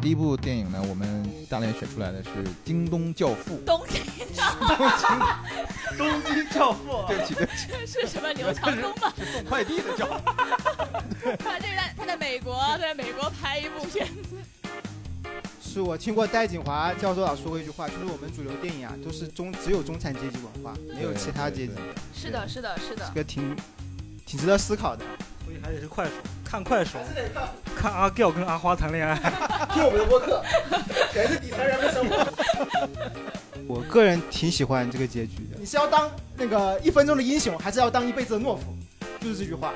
第一部电影呢，我们大连选出来的是《京东教父》。东京东京教父，对不起，对不起，是什么刘强东吗？是送快递的教父。他这个在他在美国，他在美国拍一部片子，是我听过戴锦华教授老说过一句话，就是我们主流电影啊，都是中只有中产阶级文化，没有其他阶级对，是的，是的，是的这。个挺挺值得思考的。所以还得是快手，看快手，看阿 Giao 跟阿花谈恋爱。听我们的播客，全是底层人的生活。我个人挺喜欢这个结局的。你是要当那个一分钟的英雄，还是要当一辈子的懦夫？就是这句话。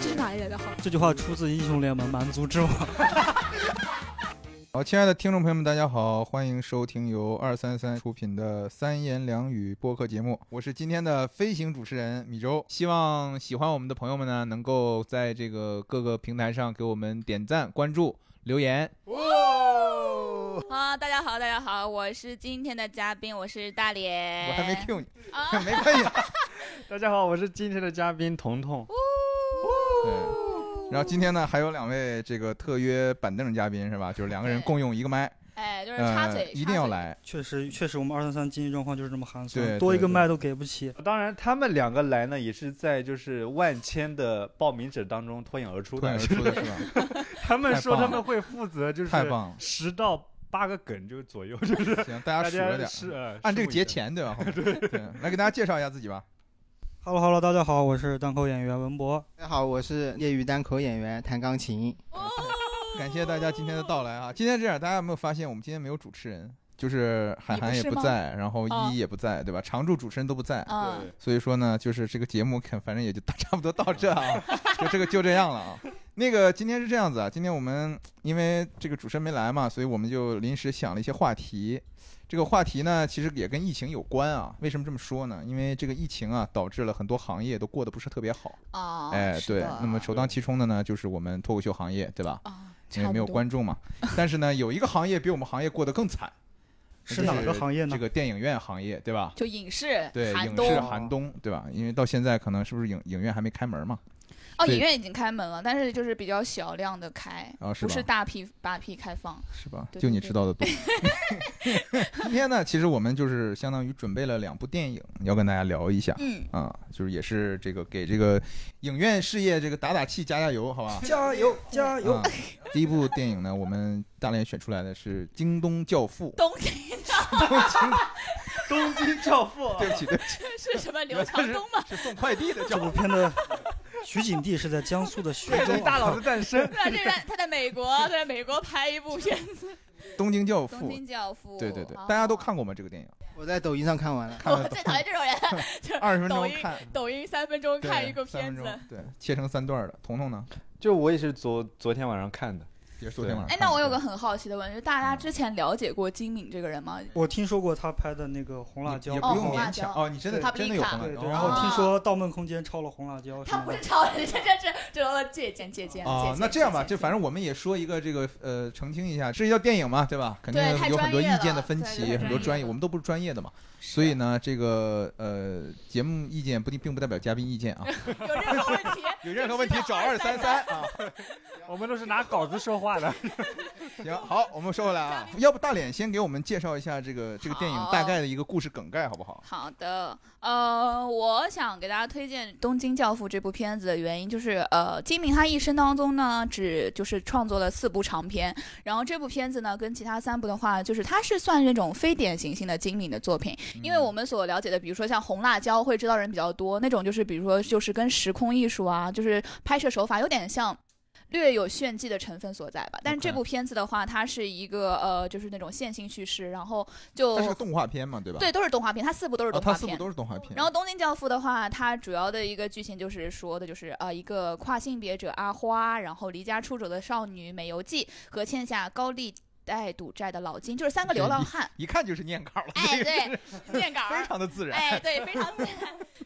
这是哪里来的好？这句话出自《英雄联盟》蛮族之王。好，亲爱的听众朋友们，大家好，欢迎收听由二三三出品的三言两语播客节目，我是今天的飞行主持人米周。希望喜欢我们的朋友们呢，能够在这个各个平台上给我们点赞、关注、留言。哦啊，大家好，大家好，我是今天的嘉宾，我是大脸。我还没 Q 你，啊，没关系。大家好，我是今天的嘉宾彤彤。对，然后今天呢，还有两位这个特约板凳嘉宾是吧？就是两个人共用一个麦，哎，就是插呃嘴，，一定要来。确实，确实，我们二三三经济状况就是这么寒酸，多一个麦都给不起。当然，他们两个来呢，也是在就是万千的报名者当中脱颖而出的。脱颖而出的是吧？他们说他们会负责就是太棒了！十到八个梗就左右，就是行，大家数着点，是呃按这个结数一下钱对吧？对 对，来给大家介绍一下自己吧。Hello Hello，大家好，我是单口演员文博。大家好，我是业余单口演员，弹钢琴。感谢大家今天的到来啊！今天这样，大家有没有发现我们今天没有主持人？就是海涵也不在，然后哦依依也不在，对吧？常驻主持人都不在，对，所以说呢，就是这个节目肯，反正也就 差不多到这啊，就这个就这样了啊。那个今天是这样子啊，今天我们因为这个主持人没来嘛，所以我们就临时想了一些话题。这个话题呢，其实也跟疫情有关啊。为什么这么说呢？因为这个疫情啊，导致了很多行业都过得不是特别好。哦，哎，对，那么首当其冲的呢，就是我们脱口秀行业，对吧？啊，因为没有观众嘛。但是呢，有一个行业比我们行业过得更惨，是哪个行业呢这个电影院行业，对吧？就影视，对，影视寒冬，对吧？因为到现在可能是不是影影院还没开门嘛？哦，影院已经开门了，但是就是比较小量的开，啊，是吧？不是大批大批开放。是吧？对就你知道的多。今天呢，其实我们就是相当于准备了两部电影，要跟大家聊一下。嗯，啊，就是也是这个给这个影院事业这个打打气、加加油，好吧？加油 加油！啊，第一部电影呢，我们大连选出来的是《京东教父》。东京东京，东京教父，对不起，对不起，是什么刘强东吗？是送快递的教父这部。片的取景帝是在江苏的徐 州。大佬的诞生。这他在美国，他在美国拍一部片子东京教《东父，京教父》。对对对，哦大家都看过吗？这个电影？我在抖音上看完了，看了我最讨厌这种人，就 二十分抖音钟看，抖音三分钟看一个片子。对，切成三段的。彤彤呢？就我也是昨昨天晚上看的，也是昨天晚上哎。，那我有个很好奇的问题，就是大家之前了解过金敏这个人吗？我听说过他拍的那个《红辣椒不用红辣椒勉强哦，你真的对真的有红辣椒，然后听说《盗梦空间》抄了《红辣椒》他。不是超人，这这这这都借鉴借鉴。借哦鉴，那这样吧，就反正我们也说一个这个呃，澄清一下，这叫电影嘛，对吧？肯定有很多意见的分歧，很多专业，我们都不是专业的嘛，所以呢，这个呃，节目意见不并不代表嘉宾意见啊，有任何问题，有任何问题找二三三啊。我们都是拿稿子说话的。行，好，我们说回来啊，要不大脸先给我们介绍一下这个这个电影大概的一个故事梗概，好不好？好的，呃，我想给大家推荐《东京教父》这部片子的原因就是，呃，金敏他一生当中呢，只就是创作了四部长片，然后这部片子呢，跟其他三部的话，就是它是算那种非典型性的金敏的作品，因为我们所了解的，比如说像红辣椒会知道人比较多，那种就是比如说就是跟时空艺术啊，就是拍摄手法有点像。略有炫技的成分所在吧，但是这部片子的话，它是一个呃，就是那种线性叙事，然后就它是个动画片嘛，对吧？对，都是动画片，它四部都是哦，动画片。它四部都是动画片。然后《东京教父》的话，它主要的一个剧情就是说的就是呃一个跨性别者阿花，然后离家出走的少女美由纪和欠下高利代赌债的老金，就是三个流浪汉。一看就是念稿了，哎，对，念稿儿非常的自然。哎，对，非常自然。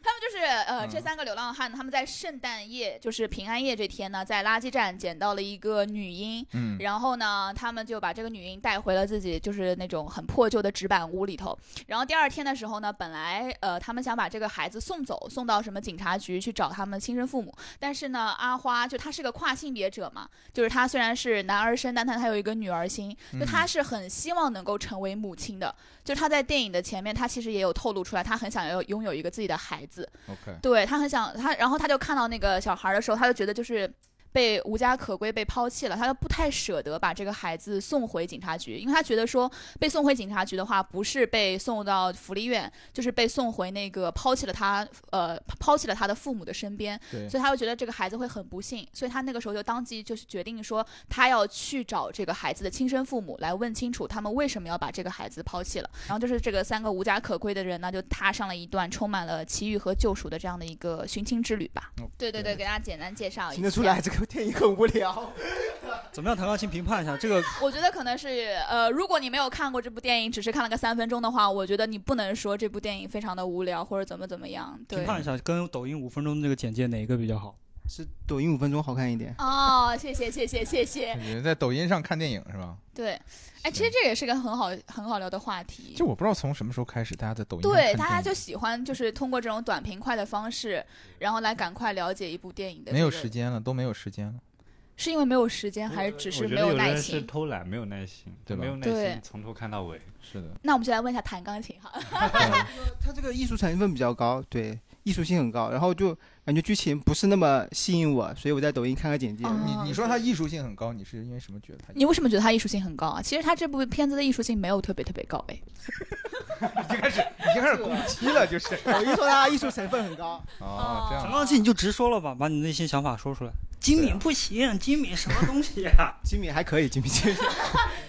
他们就是呃，这三个流浪汉，他们在圣诞夜，就是平安夜这天呢，在垃圾站捡到了一个女婴，嗯，然后呢，他们就把这个女婴带回了自己就是那种很破旧的纸板屋里头。然后第二天的时候呢，本来呃，他们想把这个孩子送走，送到什么警察局去找他们亲生父母。但是呢，阿花就她是个跨性别者嘛，就是她虽然是男儿身，但他他有一个女儿心，就他是很希望能够成为母亲的。就他在电影的前面，他其实也有透露出来，他很想要拥有一个自己的孩子。OK，对他很想他，然后他就看到那个小孩的时候，他就觉得就是被无家可归、被抛弃了，他就不太舍得把这个孩子送回警察局，因为他觉得说被送回警察局的话，不是被送到福利院，就是被送回那个抛弃了他呃抛弃了他的父母的身边，对，所以他会觉得这个孩子会很不幸，所以他那个时候就当即就是决定说，他要去找这个孩子的亲生父母来问清楚他们为什么要把这个孩子抛弃了。然后就是这个三个无家可归的人呢，就踏上了一段充满了奇遇和救赎的这样的一个寻亲之旅吧。哦对对对，给大家简单介绍一下。听得出来，这个电影很无聊。怎么样？唐钢琴评判一下这个我觉得可能是呃，如果你没有看过这部电影，只是看了个三分钟的话，我觉得你不能说这部电影非常的无聊或者怎么怎么样。对评。判一下，跟抖音五分钟这个简介哪一个比较好？是抖音五分钟好看一点。哦，谢谢谢谢谢谢。有人在抖音上看电影是吧？对，哎，其实这也是个很好很好聊的话题。就我不知道从什么时候开始，大家在抖音对，大家就喜欢就是通过这种短平快的方式，然后来赶快了解一部电影的、没有时，间了，都没有时间了。是因为没有时间，还是只是没耐觉得有人是心？偷懒，没有耐心，对吧没有耐对心从头看到尾。是的，那我们就来问一下弹钢琴哈。它这个艺术成分比较高，对，艺术性很高，然后就感觉剧情不是那么吸引我，所以我在抖音看个简介。哦你你说它艺术性很高，你是因为什么觉得它？你为什么觉得它艺术性很高啊？其实它这部片子的艺术性没有特别特别高哎。已经开始已经开始攻击了，就是我一说它艺术成分很高，哦，这样唐钢琴你就直说了吧，把你内心想法说出来。金敏不行，金敏什么东西呀、金敏还可以，金敏金敏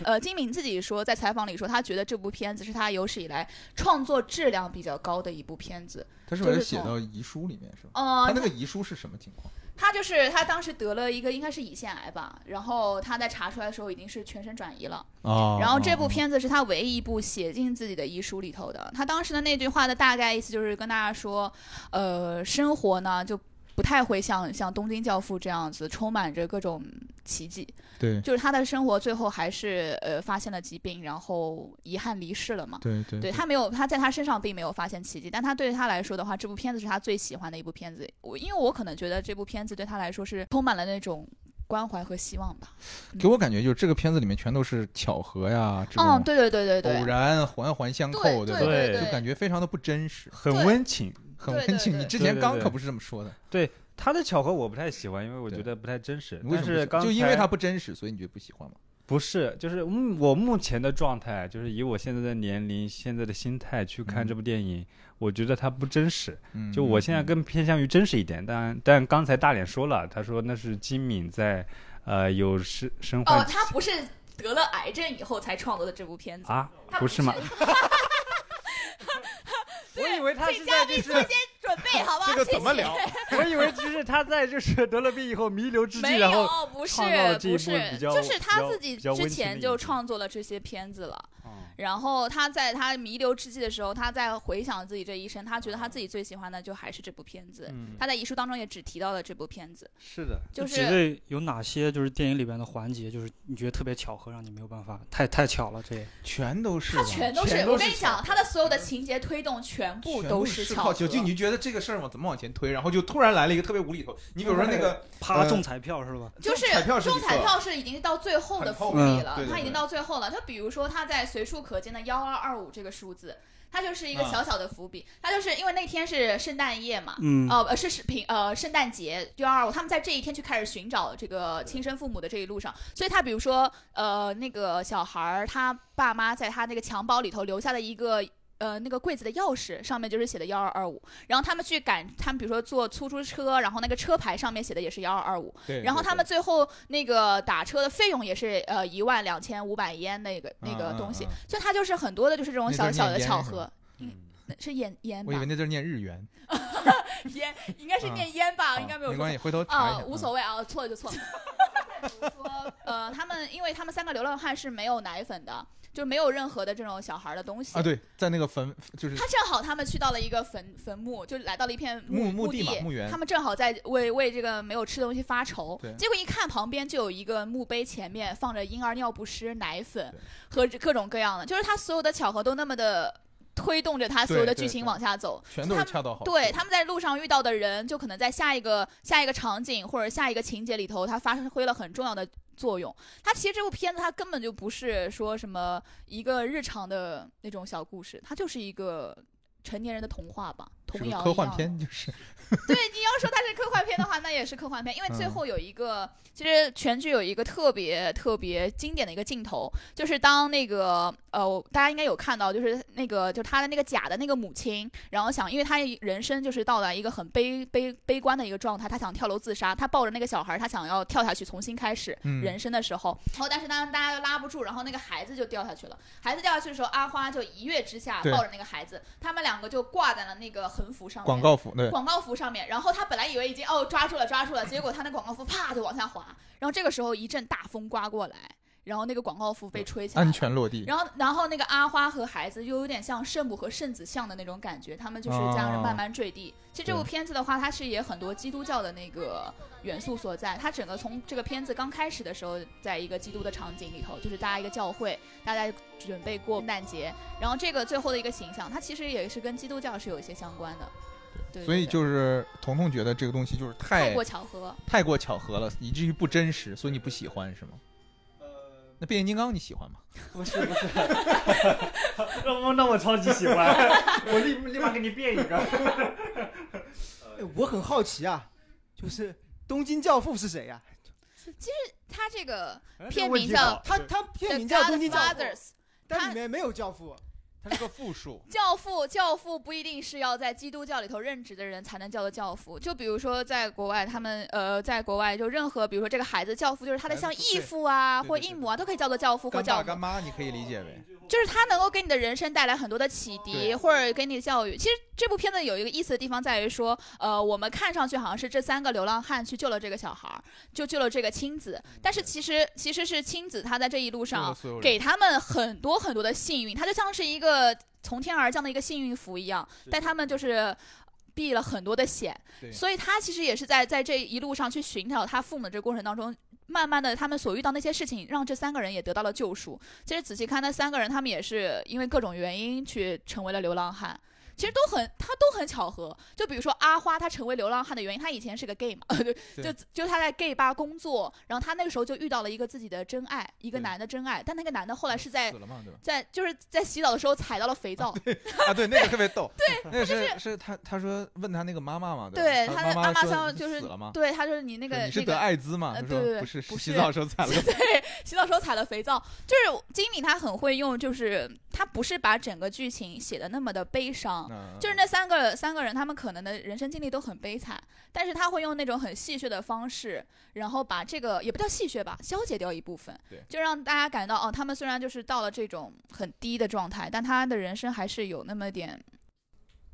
呃，金敏自己说，在采访里说，他觉得这部片子是他有史以来创作质量比较高的一部片子。他是不是写到遗书里面是吧？呃，他那个遗书是什么情况？他就是他当时得了一个应该是胰腺癌吧，然后他在查出来的时候已经是全身转移了。哦然后这部片子是他唯一一部写进自己的遗书里头的。他当时的那句话的大概意思就是跟大家说，呃，生活呢就不太会像像《东京教父》这样子充满着各种奇迹，对就是他的生活最后还是呃发现了疾病，然后遗憾离世了嘛。对对对他没有，他在他身上并没有发现奇迹，但他对他来说的话，这部片子是他最喜欢的一部片子。我因为我可能觉得这部片子对他来说是充满了那种关怀和希望吧。给我感觉就是这个片子里面全都是巧合呀，这嗯，种对对对对偶，然环环相扣，对不对对就感觉非常的不真实，很温情。很温情。你之前对对对刚可不是这么说的，他的巧合我不太喜欢，因为我觉得不太真实。但是刚就因为才它不真实，所以你觉得不喜欢吗？不是，就是嗯我目前的状态，就是以我现在的年龄、现在的心态去看嗯这部电影，我觉得它不真实。嗯，就我现在嗯更偏向于真实一点，但但刚才大脸说了，他说那是金敏在呃有生生活哦，他不是得了癌症以后才创作的这部片子，啊，不是吗？我以为他是在就是准备，好不好？这个怎么聊？我以为就是他在就是得了病以后弥留之际，没然后有，不是创造了这部不是比，较就是他自己之前就创作了这些片子了。嗯然后他在他弥留之际的时候，他在回想自己这一生，他觉得他自己最喜欢的就还是这部片子。嗯他在遗书当中也只提到了这部片子，是的，就是几位有哪些就是电影里边的环节，就是你觉得特别巧合，让你没有办法，太太巧了，这也全都是他，全都是。我跟你讲，他的所有的情节推动全部都是巧合。靠九九，你觉得这个事儿嘛怎么往前推？然后就突然来了一个特别无厘头。你比如说那个呃啪中彩票是吧？就是彩票是中彩票是已经到最后的伏笔了嗯对，对他已经到最后了。他比如说他在随处可见的幺二二五这个数字，它就是一个啊小小的伏笔。它就是因为那天是圣诞夜嘛，嗯，呃，呃是是平呃圣诞节幺二五，他们在这一天去开始寻找这个亲生父母的这一路上，所以他比如说呃那个小孩儿他爸妈在他那个襁褓里头留下的一个。呃，那个柜子的钥匙上面就是写的幺二二五，然后他们去赶，他们比如说坐出租车，然后那个车牌上面写的也是幺二二五，对，然后他们最后那个打车的费用也是呃一万两千五百烟那个那个东西嗯，所以它就是很多的就是这种小小的巧合，是烟烟吧我以为？那字儿念日元，烟应该是念烟吧，应该没有没关系，回头。啊，无所谓啊，错了就错了。说，呃，他们因为他们三个流浪汉是没有奶粉的，就没有任何的这种小孩的东西啊，对，在那个坟就是他正好他们去到了一个坟坟墓，就来到了一片墓墓地墓园他们正好在为为这个没有吃的东西发愁对。结果一看旁边就有一个墓碑，前面放着婴儿尿不湿、奶粉和各种各样的，就是他所有的巧合都那么的推动着他所有的剧情往下走。全都是恰到好处。对，他们在路上遇到的人，就可能在下一个下一个场景或者下一个情节里头，他发挥了很重要的作用。他其实这部片子他根本就不是说什么一个日常的那种小故事，它就是一个成年人的童话吧，科幻片，就是 对，你要说它是科幻片的话，那也是科幻片，因为最嗯。后有一个，其实全剧有一个特别特别经典的一个镜头，就是当那个呃，大家应该有看到，就是那个就他的那个假的那个母亲，然后想，因为他人生就是到了一个很悲悲悲观的一个状态，他想跳楼自杀，他抱着那个小孩，他想要跳下去重新开始嗯。人生的时候，然后但是当大家都拉不住，然后那个孩子就掉下去了，孩子掉下去的时候，阿花就一跃之下抱着那个孩子，他们两个就挂在了那个横幅上面，广告幅，对，广告幅上面，然后他本来以为已经哦抓住了抓住了，结果他那广告幅啪就往下滑，然后这个时候一阵大风刮过来，然后那个广告服被吹起来安全落地。然后，然后那个阿花和孩子又有点像圣母和圣子像的那种感觉，他们就是这样慢慢坠地。其实这部片子的话，它是也很多基督教的那个元素所在。它整个从这个片子刚开始的时候，在一个基督的场景里头，就是大家一个教会，大家准备过圣诞节，然后这个最后的一个形象，它其实也是跟基督教是有一些相关的。对，所以就是彤彤觉得这个东西就是太太过巧合。太过巧合了，以至于不真实，所以你不喜欢是吗？那变形金刚你喜欢吗？不 是不是，那我那我超级喜欢，我立立马给你变一个。哎我很好奇啊，就是东京教父是谁呀、其实他这个哎片名叫他他片名叫东京教父。但里面没有教父。它是个复数。教父，教父不一定是要在基督教里头任职的人才能叫做教父。就比如说，在国外，他们呃，在国外就任何，比如说这个孩子教父，就是他的像义父啊或义母啊，都可以叫做教父或教母干。妈你可以理解为，就是他能够给你的人生带来很多的启迪，或者给你的教育。其实这部片子有一个意思的地方在于说，呃，我们看上去好像是这三个流浪汉去救了这个小孩儿，就救了这个亲子，但是其实其实是亲子他在这一路上给他们很多很多的幸运，他就像是一个从天而降的一个幸运符一样，带他们就是。避了很多的险，所以他其实也是在在这一路上去寻找他父母的这个过程当中，慢慢的他们所遇到那些事情，让这三个人也得到了救赎。其实仔细看，那三个人他们也是因为各种原因去成为了流浪汉。其实都很，他都很巧合。就比如说阿花，她成为流浪汉的原因，她以前是个 gay 嘛，对，就就她在 gay 吧工作，然后她那个时候就遇到了一个自己的真爱，一个男的真爱。但那个男的后来是在？在就是在洗澡的时候踩到了肥皂，啊，对，那个特别逗。对，那个是是他他说问他那个妈妈嘛，对？他的妈妈像就是？对，他说你那个你是得那个艾滋嘛？他说呃对对对不是，洗澡的时候踩了 个。对，洗澡时候踩了肥皂，就是金敏他很会用，就是他不是把整个剧情写的那么的悲伤，嗯就是那三个三个人，他们可能的人生经历都很悲惨，但是他会用那种很戏谑的方式，然后把这个也不叫戏谑吧，消解掉一部分对，就让大家感到哦，他们虽然就是到了这种很低的状态，但他的人生还是有那么点。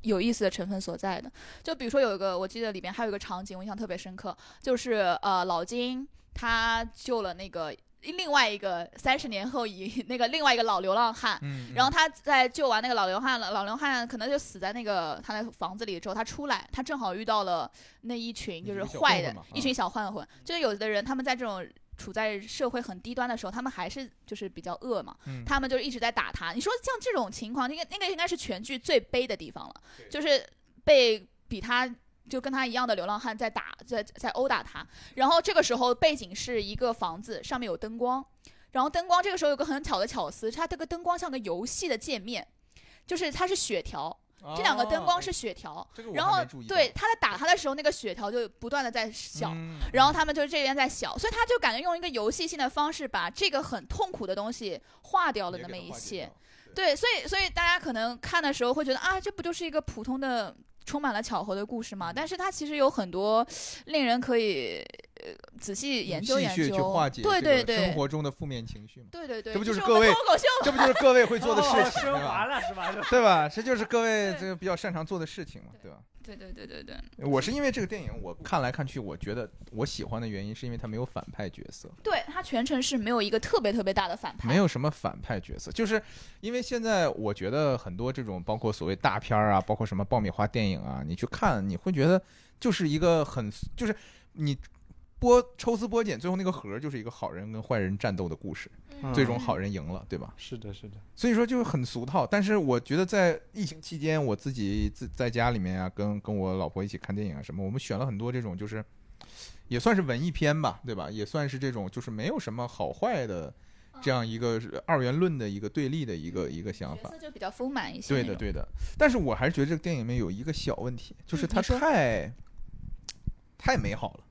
有意思的成分所在的，就比如说有一个，我记得里边还有一个场景，我印象特别深刻，就是呃老金他救了那个另外一个三十年后以 那个另外一个老流浪汉，嗯，然后他在救完那个老流汉了，老流汉可能就死在那个他的房子里之后，他出来，他正好遇到了那一群就是坏的一群小混混，就是有的人他们在这种。处在社会很低端的时候，他们还是就是比较恶嘛，嗯他们就一直在打他。你说像这种情况，那个那个应该是全剧最悲的地方了，就是被比他就跟他一样的流浪汉在打，在在殴打他。然后这个时候背景是一个房子，上面有灯光，然后灯光这个时候有个很巧的巧思，它这个灯光像个游戏的界面，就是它是血条，这两个灯光是血条，哦这个我然后对他在打他的时候，那个血条就不断的在小。嗯然后他们就这边在小，所以他就感觉用一个游戏性的方式把这个很痛苦的东西化掉了那么一些。对，所以所以大家可能看的时候会觉得啊，这不就是一个普通的充满了巧合的故事嘛？但是它其实有很多令人可以呃仔细研究研究去究。化解对对对，生活中的负面情绪嘛，对对对，这不就是各位这不就是各位会做的事情，升对吧？华了是吧？对吧？这就是各位这个比较擅长做的事情嘛，对吧？对对对对对我是因为这个电影，我看来看去，我觉得我喜欢的原因是因为它没有反派角色，对，他全程是没有一个特别特别大的反派，没有什么反派角色，就是因为现在我觉得很多这种包括所谓大片儿啊，包括什么爆米花电影啊，你去看，你会觉得就是一个很就是你。剥抽丝剥茧，最后那个核就是一个好人跟坏人战斗的故事，嗯最终好人赢了，对吧？是的，是的，所以说就是很俗套。但是我觉得在疫情期间，我自己自在家里面啊，跟跟我老婆一起看电影啊什么，我们选了很多这种就是也算是文艺片吧，对吧？也算是这种就是没有什么好坏的这样一个二元论的一个对立的一个一个想法。就比较丰满一些。对的，。对的。但是我还是觉得这个电影里面有一个小问题，就是它太、太美好了。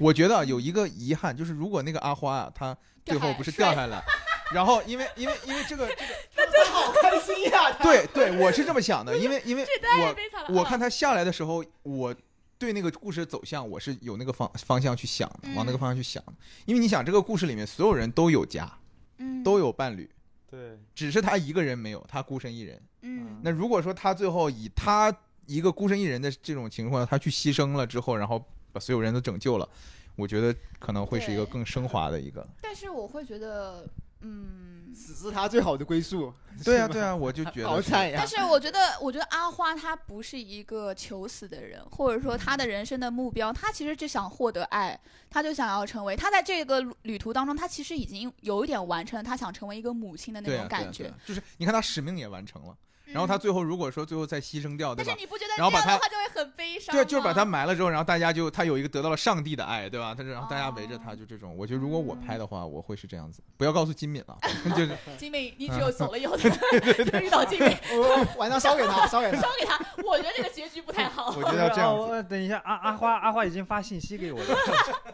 我觉得啊有一个遗憾，就是如果那个阿花啊，她最后不是掉下来，然后因为因为因为这个这个 好开心呀！他对对，我是这么想的，因为因为 我。我看她下来的时候，我对那个故事的走向，我是有那个方方向去想的，往那个嗯方向去想的。因为你想，这个故事里面所有人都有家，嗯都有伴侣，对，只是他一个人没有，他孤身一人。嗯那如果说他最后以他一个孤身一人的这种情况，他去牺牲了之后，然后把所有人都拯救了，我觉得可能会是一个更升华的一个。但是我会觉得，嗯，死是他最好的归宿。对啊，对啊，我就觉得 好惨呀但！是我觉得，我觉得阿花她不是一个求死的人，或者说她的人生的目标，她其实就想获得爱，她就想要成为。她在这个旅途当中，她其实已经有一点完成了她想成为一个母亲的那种感觉。就是你看她使命也完成了，然后嗯他最后如果说最后再牺牲掉，对吧但是？你不觉得然后把他这样的话就会很悲伤？对，就是把他埋了之后，然后大家就他有一个得到了上帝的爱，对吧？他然后大家围着他，哦就这种。我觉得如果我拍的话，我会是这样子。不要告诉金敏了，就是金敏，你只嗯有走了以后才能 遇到金敏，我晚上烧给他，烧给他烧。给他。我觉得这个结局不太好。我觉得要这样。我等一下，阿阿花阿花已经发信息给我了。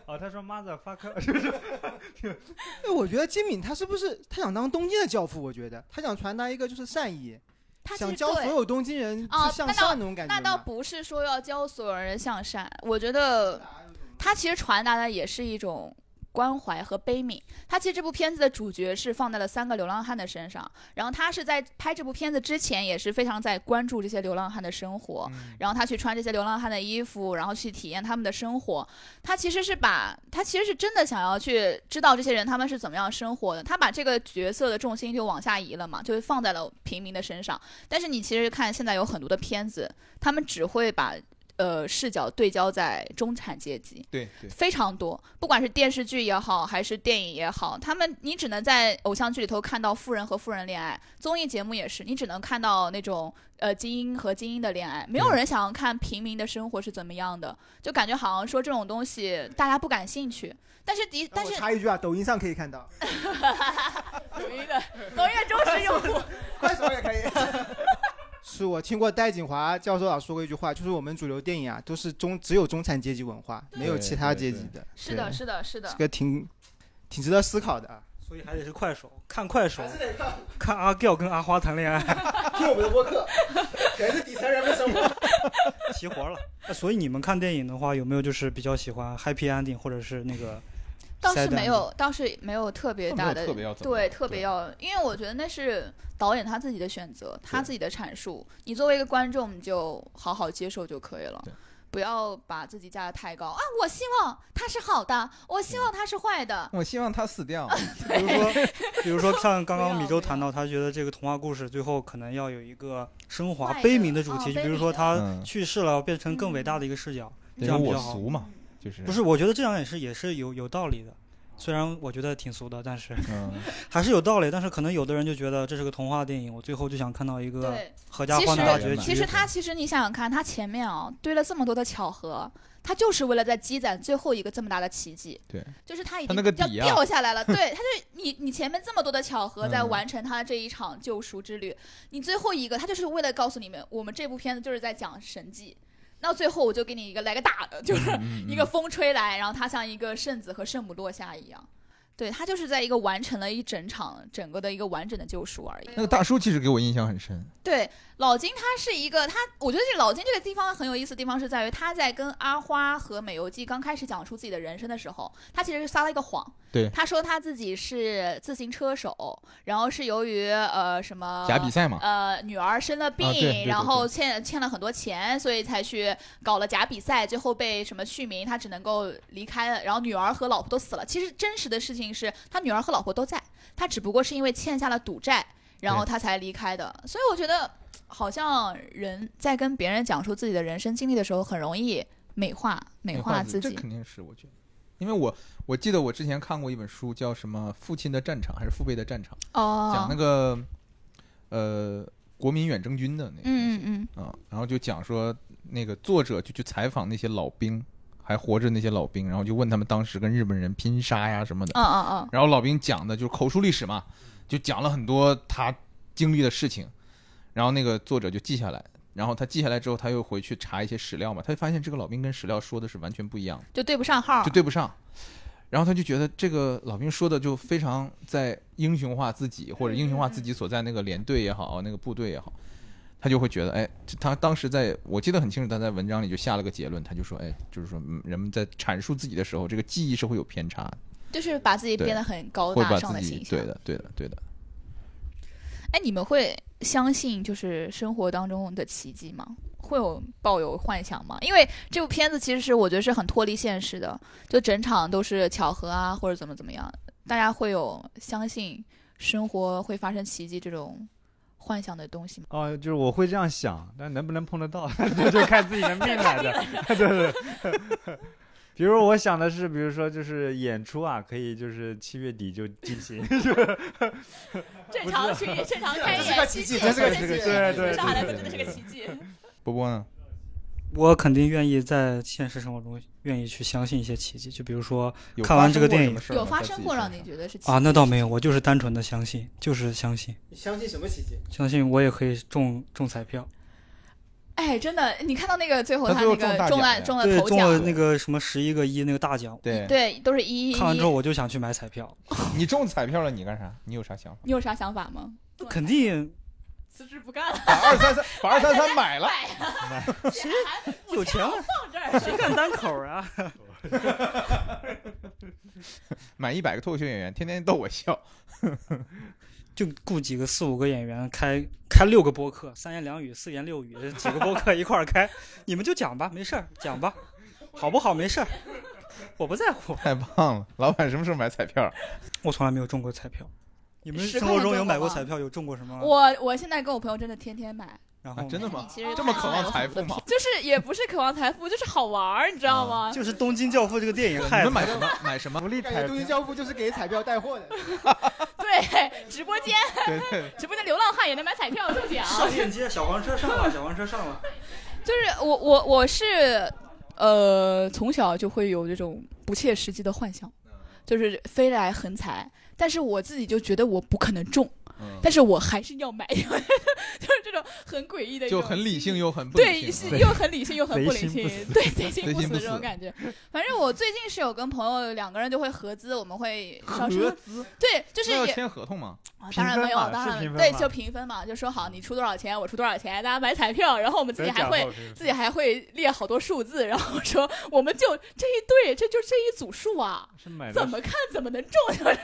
哦，他说 mother fuck，是不是？哎，我觉得金敏他是不是他想当东京的教父？我觉得他想传达一个就是善意，想他其实对教所有东京人啊向那倒善那种感觉那倒不是说要教所有人向善，我觉得他其实传达的也是一种关怀和悲悯。他其实这部片子的主角是放在了三个流浪汉的身上，然后他是在拍这部片子之前也是非常在关注这些流浪汉的生活，嗯然后他去穿这些流浪汉的衣服，然后去体验他们的生活。他其实是把他其实是真的想要去知道这些人他们是怎么样生活的。他把这个角色的重心就往下移了嘛，就是放在了平民的身上。但是你其实看现在有很多的片子，他们只会把呃视角对焦在中产阶级。对对，非常多，不管是电视剧也好，还是电影也好，他们你只能在偶像剧里头看到富人和富人恋爱，综艺节目也是，你只能看到那种呃精英和精英的恋爱，没有人想要看平民的生活是怎么样的，就感觉好像说这种东西大家不感兴趣。但是的，但我是插一句啊，抖音上可以看到，抖音的抖音的忠实用户，快手也可以。是我听过戴锦华教授老说过一句话，就是我们主流电影啊，都是中只有中产阶级文化，没有其他阶级的，是的，是的，是的这。个挺挺值得思考的啊。所以还得是快手，看快手，看阿 Giao 跟阿花谈恋爱，听我们的播客，全是底层人的生活。齐活了。那所以你们看电影的话，有没有就是比较喜欢 happy ending，或者是那个倒是没有，倒是没有特别大的特别要对，特别要，因为我觉得那是导演他自己的选择，他自己的阐述。你作为一个观众，你就好好接受就可以了，不要把自己架得太高啊！我希望他是好的，我希望他是坏的。我希望他死掉。比如说，比如说像刚刚米粥谈到，他觉得这个童话故事最后可能要有一个升华悲悯的主题，哦就比如说他嗯去世了，变成更伟大的一个视角，这样比较好。俗嘛，就是不是，我觉得这样也是也是有有道理的，虽然我觉得挺俗的，但是嗯，还是有道理。但是可能有的人就觉得这是个童话电影，我最后就想看到一个对，合家其实欢的大结局。其实他其实你想想看，他前面啊堆了这么多的巧合。他就是为了在积攒最后一个这么大的奇迹，对，就是他已他经要那个底啊掉下来了，对，他就你你前面这么多的巧合在嗯完成他的这一场救赎之旅，你最后一个他就是为了告诉你们，我们这部片子就是在讲神迹，那最后我就给你一个来个大的，就是嗯一个风吹来，然后他像一个圣子和圣母落下一样。对他就是在一个完成了一整场整个的一个完整的救赎而已。那个大叔其实给我印象很深，对，老金他是一个他，我觉得这老金这个地方很有意思的地方是在于他在跟阿花和美游记刚开始讲述自己的人生的时候，他其实是撒了一个谎。对他说他自己是自行车手，然后是由于呃什么假比赛嘛，呃，女儿生了病，啊对对对然后欠欠了很多钱，所以才去搞了假比赛，最后被什么续名，他只能够离开了。然后女儿和老婆都死了。其实真实的事情是他女儿和老婆都在，他只不过是因为欠下了赌债，然后他才离开的。所以我觉得，好像人在跟别人讲述自己的人生经历的时候，很容易美化美化自己。这肯定是我觉得，因为我我记得我之前看过一本书，叫什么《父亲的战场》还是《父辈的战场》，哦，讲那个呃国民远征军的那个嗯嗯嗯，啊，然后就讲说那个作者就去采访那些老兵，还活着那些老兵，然后就问他们当时跟日本人拼杀呀什么的，嗯嗯嗯，然后老兵讲的就是口述历史嘛，就讲了很多他经历的事情，然后那个作者就记下来，然后他记下来之后，他又回去查一些史料嘛，他就发现这个老兵跟史料说的是完全不一样的，就对不上号就。对不上。然后他就觉得这个老兵说的就非常在英雄化自己，或者英雄化自己所在那个连队也好，那个部队也好，他就会觉得，哎，他当时在我记得很清楚，他在文章里就下了个结论，他就说，哎，就是说嗯人们在阐述自己的时候，这个记忆是会有偏差的，就是把自己变得很高大上的形象。对的，对的，对的。哎，你们会相信就是生活当中的奇迹吗？会有抱有幻想吗？因为这部片子其实是我觉得是很脱离现实的，就整场都是巧合啊，或者怎么怎么样，大家会有相信生活会发生奇迹这种幻想的东西吗？哦，就是我会这样想，但能不能碰得到，这 就看自己的命来的。对 对 对。比如我想的是，比如说就是演出啊，可以就是七月底就进行，正常去正常开这是演，个奇迹这是个奇迹。对对上海来说真的是个奇迹。波波呢？我肯定愿意在现实生活中愿意去相信一些奇迹，就比如说有看完发生过这个电影。什么事儿有发生过让你觉得是奇迹？啊，那倒没有，我就是单纯的相信，就是相信，你相信什么奇迹？相信我也可以中中彩票，哎，真的，你看到那个最后他那个中了中大奖对，中了头中了奖，那个什么十一个一那个大奖，对，对，都是一一看完之后。我就想去买彩票，你中彩票了，你干啥？你有啥想法？你有啥想法吗？肯定辞职不干了，把二三三，把二三三买了。谁 有钱了，放这儿。谁干单口啊？买一百个脱口秀演员，天天逗我笑。就雇几个四五个演员，开开六个播客，三言两语、四言六语，几个播客一块儿开，你们就讲吧，没事儿，讲吧，好不好？没事儿，我不在乎。太棒了！老板什么时候买彩票？我从来没有中过彩票，你们生活中有买过彩票？有中过什么？我我现在跟我朋友真的天天买，啊，然后呢真的吗？其实这么渴望财富吗？就是也不是渴望财富，就是好玩儿，你知道吗？就是《东京教父》这个电影害的你们买什么？买什么？福利感觉东京教父就是给彩票带货的。对，直播间对对，直播间流浪汉也能买彩票中奖。上链接，小黄车上了，小黄车上了。就是我我我是呃从小就会有这种不切实际的幻想，就是飞来横财，但是我自己就觉得我不可能中，嗯，但是我还是要买，就是这种很诡异的一种就很理性又很不对，理性。是又很理性又很不理性，对，贼心不死这种感觉。反正我最近是有跟朋友两个人就会合资，我们会小时候合资对，就是也要签合同吗？啊，当然没有，对，就平分嘛，就说好你出多少钱，我出多少钱，大家买彩票，然后我们自己还会自己还会列好多数字，然后说我们就这一对，这就这一组数啊，怎么看怎么能中，就 是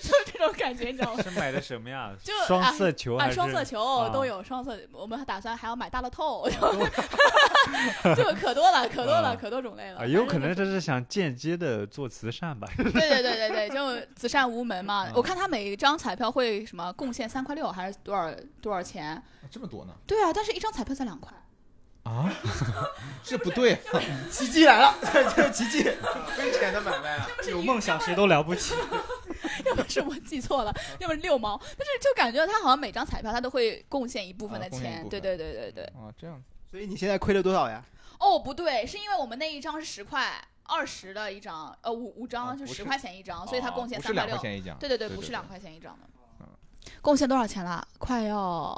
就是这种感觉，你知道吗？是买的什么呀？就双色球啊双色球啊都有，双色，我们还打算还要买大乐透，就可多了，可多了，啊可多种类了。啊，有可能这是想间接的做慈善吧？对对对对对，就慈善无门嘛嗯。我看他每一张彩票会什么贡献三块六还是多少多少钱？这么多呢？对啊，但是一张彩票才两块。啊，这不对，奇迹来了，这是奇迹。跟钱的买卖啊！有梦想谁都了不起。要么是我记错了，要么是六毛，但是就感觉他好像每张彩票他都会贡献一部分的钱。对对对对对。啊，这样子所以你现在亏了多少呀？哦，不对，是因为我们那一张是十块，二十的一张，呃，五五啊张就十块钱一张，所以他哦贡献三百六。两块钱一张。对对对，不是两块钱一张的嗯。贡献多少钱了？快要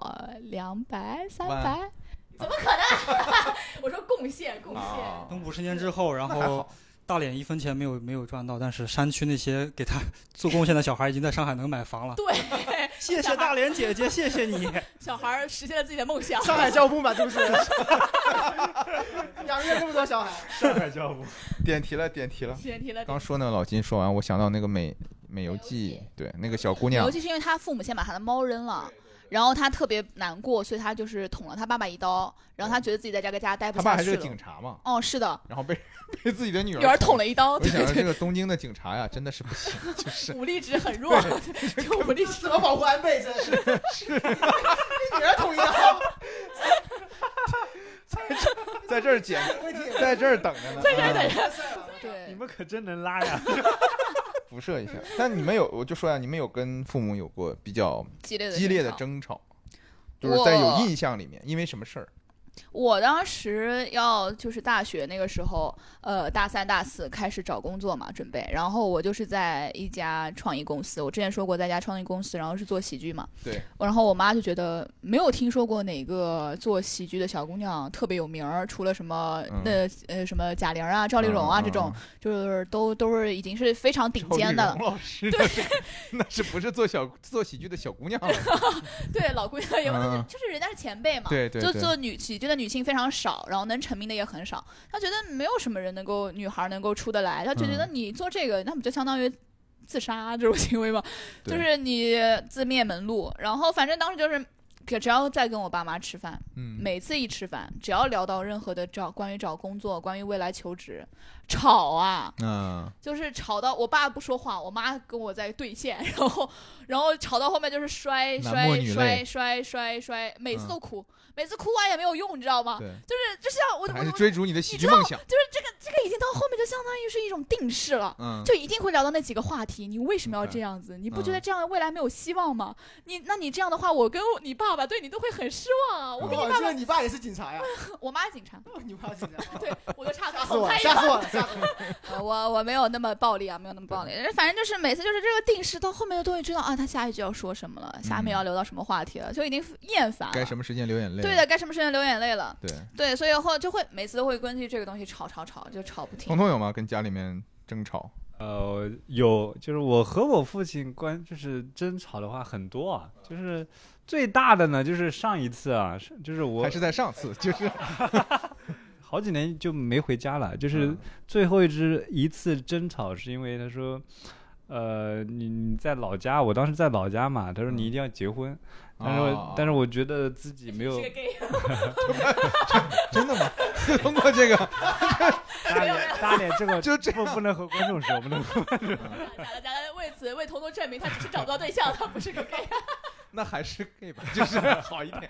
两百、三百？怎么可能？我说贡献，贡献。啊等五十年之后，然后还好大连一分钱没有没有赚到，但是山区那些给他 做贡献的小孩已经在上海能买房了。对，谢谢大连姐姐，谢谢你。小孩实现了自己的梦想。上海教部嘛，是不是？养育了这么多小孩，上海教父，点题了，点题了。点题了。刚说那个老金说完，我想到那个美美游记，对，那个小姑娘尤，其是因为他父母先把他的猫扔了。然后他特别难过，所以他就是捅了他爸爸一刀，然后他觉得自己在这个家待不他爸还是个下去了。警察嘛，哦，是的，然后被 被自己的女女儿捅了。一刀，我对对，就想着这个东京的警察呀，真的是不行，就是武力值很弱，就武力值怎么保护安倍？真是是，给女儿捅一刀，在这儿捡，在这儿等着呢，在这儿等着。对。你，们可真能拉呀！辐射一下。但你们有，我就说呀，你们有跟父母有过比较激烈的激烈的争吵。就是在有印象里面，因为什么事儿？我当时要就是大学那个时候，呃，大三、大四开始找工作嘛，准备。然后我就是在一家创意公司，我之前说过在一家创意公司，然后是做喜剧嘛。对。然后我妈就觉得没有听说过哪个做喜剧的小姑娘特别有名儿，除了什么嗯那、呃什么贾玲啊、赵丽蓉啊、嗯这种，，就是都都是已经是非常顶尖的了。赵丽蓉老师，那是那是不是做小做喜剧的小姑娘了？对，老姑娘也不能，嗯就是人家是前辈嘛。对对对就做女喜剧的女性非常少，然后能成名的也很少。他觉得没有什么人能够女孩能够出得来，他就觉得嗯你做这个，那不就相当于自杀这种行为吗？就是你自灭门路。然后反正当时就是。只要再跟我爸妈吃饭，嗯，每次一吃饭，只要聊到任何的找关于找工作、关于未来求职，吵啊，嗯，就是吵到我爸不说话，我妈跟我在对线，然后然后吵到后面就是摔摔摔摔摔摔，每次嗯都哭，每次哭完也没有用，你知道吗？对，就是就像我我还是我追逐你的喜你知道剧梦想。就是这个这个已经到后面就相当于是一种定式了。嗯，就一定会聊到那几个话题，你为什么要这样子？你不觉得嗯这样未来没有希望吗？你那你这样的话，我跟你爸爸对你都会很失望啊！我跟你哦，爸爸，这个你爸也是警察呀？我妈警察，你爸警察？对我就差吓死我吓死我了！我我我没有那么暴力啊，没有那么暴力。反正就是每次就是这个定式，到后面都会知道啊，他下一句要说什么了，下面嗯要聊到什么话题了，就已经厌烦了。该什么时间流眼泪？对的，，该什么时间流眼泪了。对。对，所以后就会每次都会根据这个东西吵吵吵，就吵不停彤。彤有吗？跟家里面争吵？呃，有，就是我和我父亲关就是争吵的话很多啊，就是最大的呢，就是上一次啊，是就是我还是在上次？就是 好几年就没回家了，就是嗯最后一只一次争吵是因为他说，呃，你你在老家，我当时在老家嘛，他说你一定要结婚，但是、哦但是我觉得自己没有 真的吗？通过这个，大脸大脸这个就这不不能和观众说，不能和假的假的，为此为彤彤证明他只是找不到对象，他不是个 gay。那还是 gay 吧，就是好一点。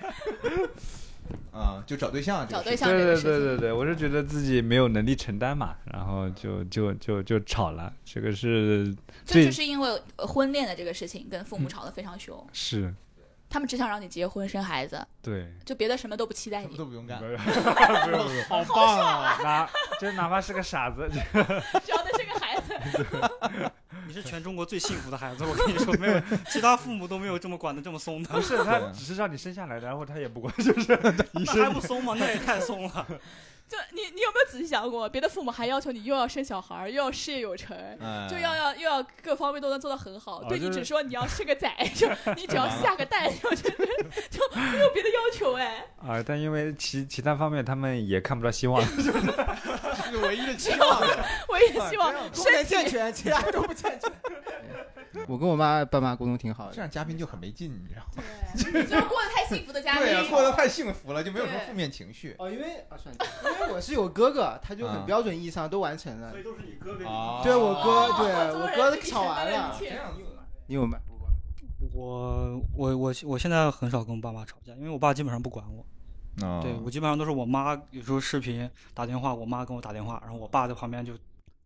啊，就找对象，找对象对对对对对，我是觉得自己没有能力承担嘛，然后就就就就吵了，这个是就最就是因为呃婚恋的这个事情跟父母吵得非常凶，是他们只想让你结婚生孩子，对，就别的什么都不期待什么你。都不用干不。用不用好棒啊！哪就哪怕是个傻子，只要他是个孩子，你是全中国最幸福的孩子，我跟你说，没有其他父母都没有这么管的这么松的不。是他只是让你生下来，然后他也不管，是不是你那还不松吗？那也太松了。就你你有没有仔细想过，别的父母还要求你又要生小孩，又要事业有成，哎就要要又要各方面都能做得很好，对你只说你要生个崽，就 你只要下个蛋，就 就就没有别的要求哎。啊，但因为其其他方面他们也看不到希望，是唯一的期望。我也希望身体健全，其他都不健全。我跟我妈爸妈沟通挺好的这样嘉宾就很没劲，你知道吗？对，就是过得太幸福的家庭。对啊，过得太幸福了，就没有什么负面情绪。哦，因为啊，算了，因为我是有哥哥，他就啊很标准意义上都完成了。都是你哥哥啊对我哥，对我哥是吵完了这样。你有吗？我我我我现在很少跟我爸妈吵架，因为我爸基本上不管我。啊对我基本上都是我妈有时候视频打电话，我妈跟我打电话，然后我爸在旁边就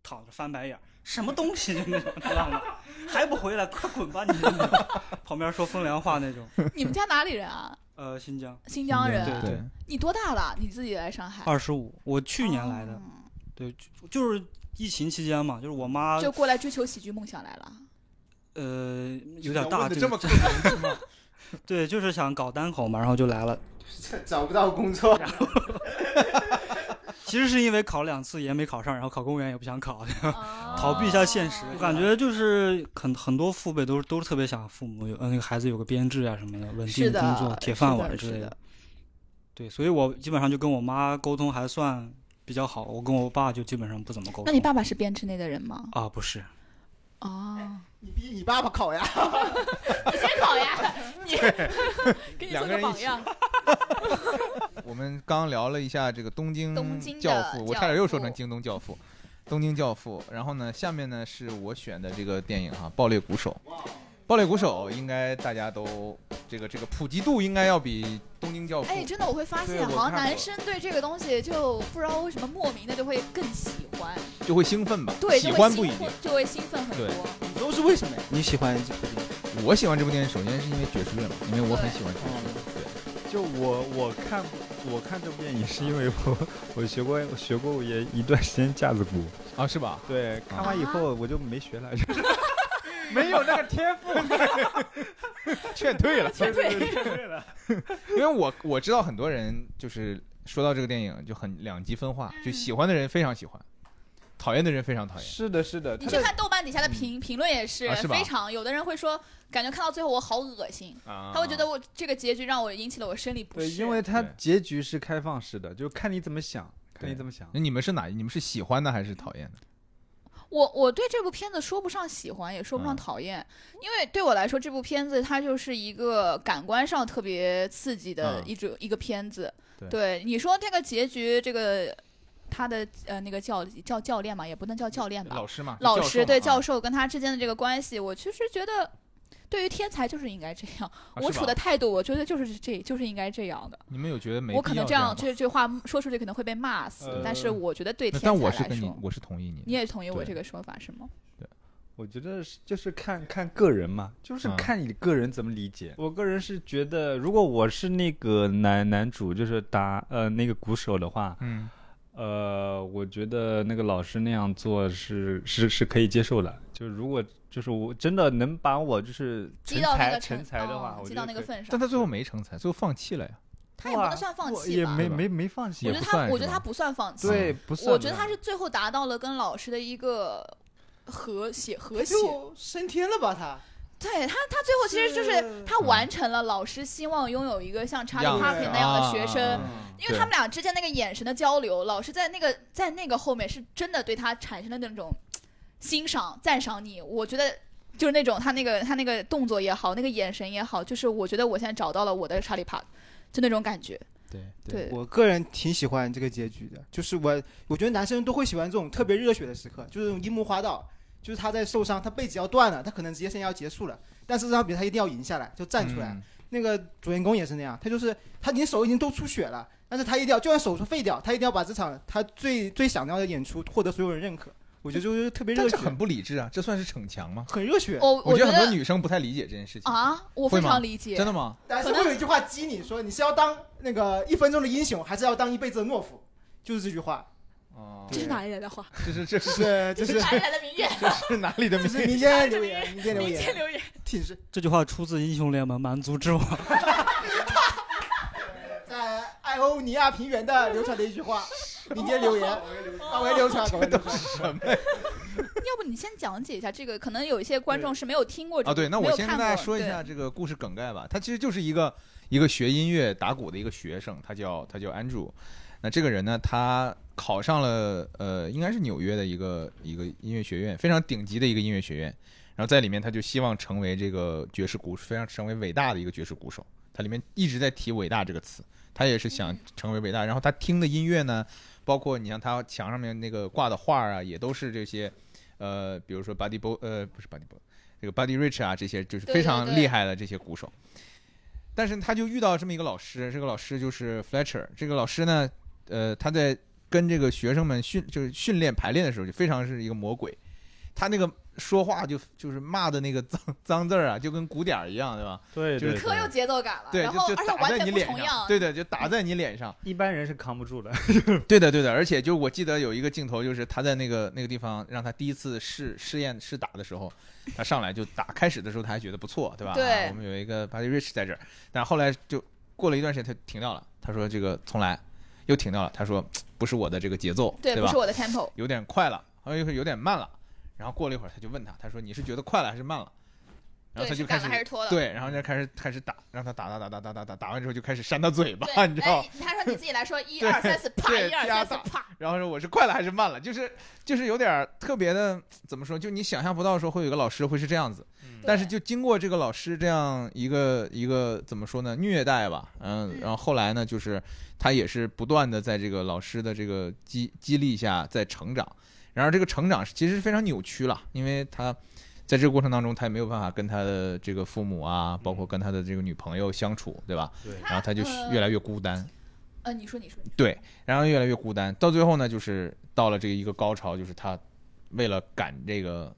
躺着翻白眼，什么东西就那种，知道吗？还不回来，快滚吧你！旁边说风凉话那种。你们家哪里人啊？呃，新疆新疆人。对对，你多大了？你自己来上海？二十五，我去年来的。哦对，就就是疫情期间嘛，就是我妈就过来追求喜剧梦想来了。呃有点大，这么刻薄是吗？对，就是想搞单口嘛，然后就来了。找不到工作，其实是因为考了两次研没考上，然后考公务员也不想考 哦逃避一下现实。我感觉就是很很多父辈都是都是特别想父母有呃那个孩子有个编制啊什么的，稳是的定工作、铁饭碗之类的。对，所以我基本上就跟我妈沟通还算比较好，我跟我爸就基本上不怎么沟通。那你爸爸是编制内的人吗？啊不是，哦，你逼你爸爸考呀？你先考呀，你 给你做两个人一样。我们刚聊了一下这个东京教父，我差点又说成京东教父，东京教父。然后呢，下面呢是我选的这个电影哈，《爆裂鼓手》。爆裂鼓手应该大家都这个这个普及度应该要比东京教父哎，真的，我会发现，好像男生对这个东西就不知道为什么莫名的就会更喜欢，就会兴奋吧？对，喜欢不一定。，就会兴奋很多。你都是为什么呀？你喜欢这部电影？我喜欢这部电影，首先是因为爵士乐嘛，因为我很喜欢爵士乐。对，就我我看我看这部电影是因为我我学过我学过也一段时间架子鼓，啊，是吧？对，看完以后我就没学了，没有那个天赋，劝退了，劝退劝退了。因为我我知道很多人就是说到这个电影就很两极分化，就喜欢的人非常喜欢，讨厌的人非常讨厌。是的，是的，你去看豆瓣底下的评评论也是啊非常，有的人会说，感觉看到最后我好恶心，啊他会觉得我这个结局让我引起了我生理不对，适。因为它结局是开放式的，就看你怎么想，看你怎么想。那你们是哪？你们是喜欢的还是讨厌的？我我对这部片子说不上喜欢，也说不上嗯。讨厌，因为对我来说，这部片子它就是一个感官上特别刺激的嗯。一种、一个片子。对。你说这个结局，这个他的呃那个教教教练嘛，也不能叫教练吧，老师嘛，老师对教授授跟他之间的这个关系，我其实觉得，对于天才就是应该这样。嘛，我处的态度，我觉得就是这就是应该这样的。你们有觉得没？我可能这样这吗这句话说出去可能会被骂死，呃但是我觉得对天才来说，但我是跟你，我是同意你。你也同意我这个说法是吗？我觉得是就是看看个人嘛，就是嗯看你个人怎么理解。我个人是觉得，如果我是那个男男主，就是打呃那个鼓手的话，嗯，呃，我觉得那个老师那样做是是是可以接受的。就如果就是我真的能把我就是成击到那才个成成才的话，我觉得可以那个份上但。他最后没成才，最后放弃了呀。他也不能算放弃吧？也没没没放弃我觉得他，我觉得他不算放弃。对，不算。我觉得他是最后达到了跟老师的一个和谐和谐。就升天了吧他？对他，他最后其实就是是他完成了老师希望拥有一个像查理样·帕子平那样的学生，啊因为他们俩之间那个眼神的交流，老师在那个在那个后面是真的对他产生了那种欣赏、赞赏你。我觉得就是那种他那个他那个动作也好，那个眼神也好，就是我觉得我现在找到了我的查理帕，就那种感觉。对对，我个人挺喜欢这个结局的，就是我我觉得男生都会喜欢这种特别热血的时刻，就是樱木花道，就是他在受伤，他背脊要断了，他可能职业生涯要结束了，但是这场比赛他一定要赢下来，就站出来。嗯那个主人公也是那样，他就是他已经手已经都出血了，但是他一定要就算手术废掉，他一定要把这场他最最想要的演出获得所有人认可。我觉得就是特别热血，但这很不理智啊，这算是逞强吗？很热血。我觉我觉得很多女生不太理解这件事情。啊，我非常理解。真的吗？但是会有一句话激你说，你是要当那个一分钟的英雄，还是要当一辈子的懦夫？就是这句话，哦这是哪里来的话？这是这这是是这是这是哪里来的名言？这是哪里的名这是民间留言，民间留民间言，留言。挺是这句话出自《英雄联盟》蛮族之王。在艾欧尼亚平原的流传的一句话，民间留言，广为流传，广为流传。什么呀？要不你先讲解一下这个，可能有一些观众是没有听过这啊，个对，那我先跟大家说一下这个故事梗概吧。他其实就是一个一个学音乐打鼓的一个学生，他叫他叫 Andrew。那这个人呢，他考上了呃，应该是纽约的一个一个音乐学院，非常顶级的一个音乐学院。然后在里面，他就希望成为这个爵士鼓，非常成为伟大的一个爵士鼓手。他里面一直在提“伟大”这个词，他也是想成为伟大。然后他听的音乐呢，包括你像他墙上面那个挂的画啊，也都是这些，呃，比如说 Buddy Bo，呃，不是 Buddy Bo，这个 Buddy Rich 啊，这些就是非常厉害的这些鼓手。但是他就遇到这么一个老师，这个老师就是 Fletcher。这个老师呢，呃，他在跟这个学生们训就是训练排练的时候，就非常是一个魔鬼。他那个说话就就是骂的那个脏脏字儿啊，就跟鼓点儿一样，对吧？对对，可有节奏感了，对，然后就就打而且完全在你脸上，不重样。对的，就打在你脸上。一般人是扛不住的。对的，对的，而且就我记得有一个镜头，就是他在那个那个地方让他第一次试试验试打的时候，他上来就打，开始的时候他还觉得不错，对吧？对啊我们有一个 Buddy Rich 在这儿，但后来就过了一段时间他停掉了，他说这个重来，又停掉了。他说不是我的这个节奏，对，对吧不是？我的 tempo。有点快了，好像又有点慢了。然后过了一会儿，他就问他，他说你是觉得快了还是慢了？然后他就开始赶了还是拖了？对，然后就开始开始打，让他打打打打打打打，打完之后就开始扇他嘴巴，你知道哎？他说你自己来说，一二三四，啪，一二三四，啪。然后说我是快了还是慢了，就是就是有点特别的，怎么说？就你想象不到说会有一个老师会是这样子，但是就经过这个老师这样一个一个怎么说呢？虐待吧，嗯，嗯然后后来呢，就是他也是不断的在这个老师的这个激激励下在成长，然而这个成长是其实是非常扭曲了，因为他。在这个过程当中，他也没有办法跟他的这个父母啊，包括跟他的这个女朋友相处，对吧？对然后他就呃越来越孤单。呃，你说，你说，对，然后越来越孤单，到最后呢，就是到了这个一个高潮，就是他为了赶这个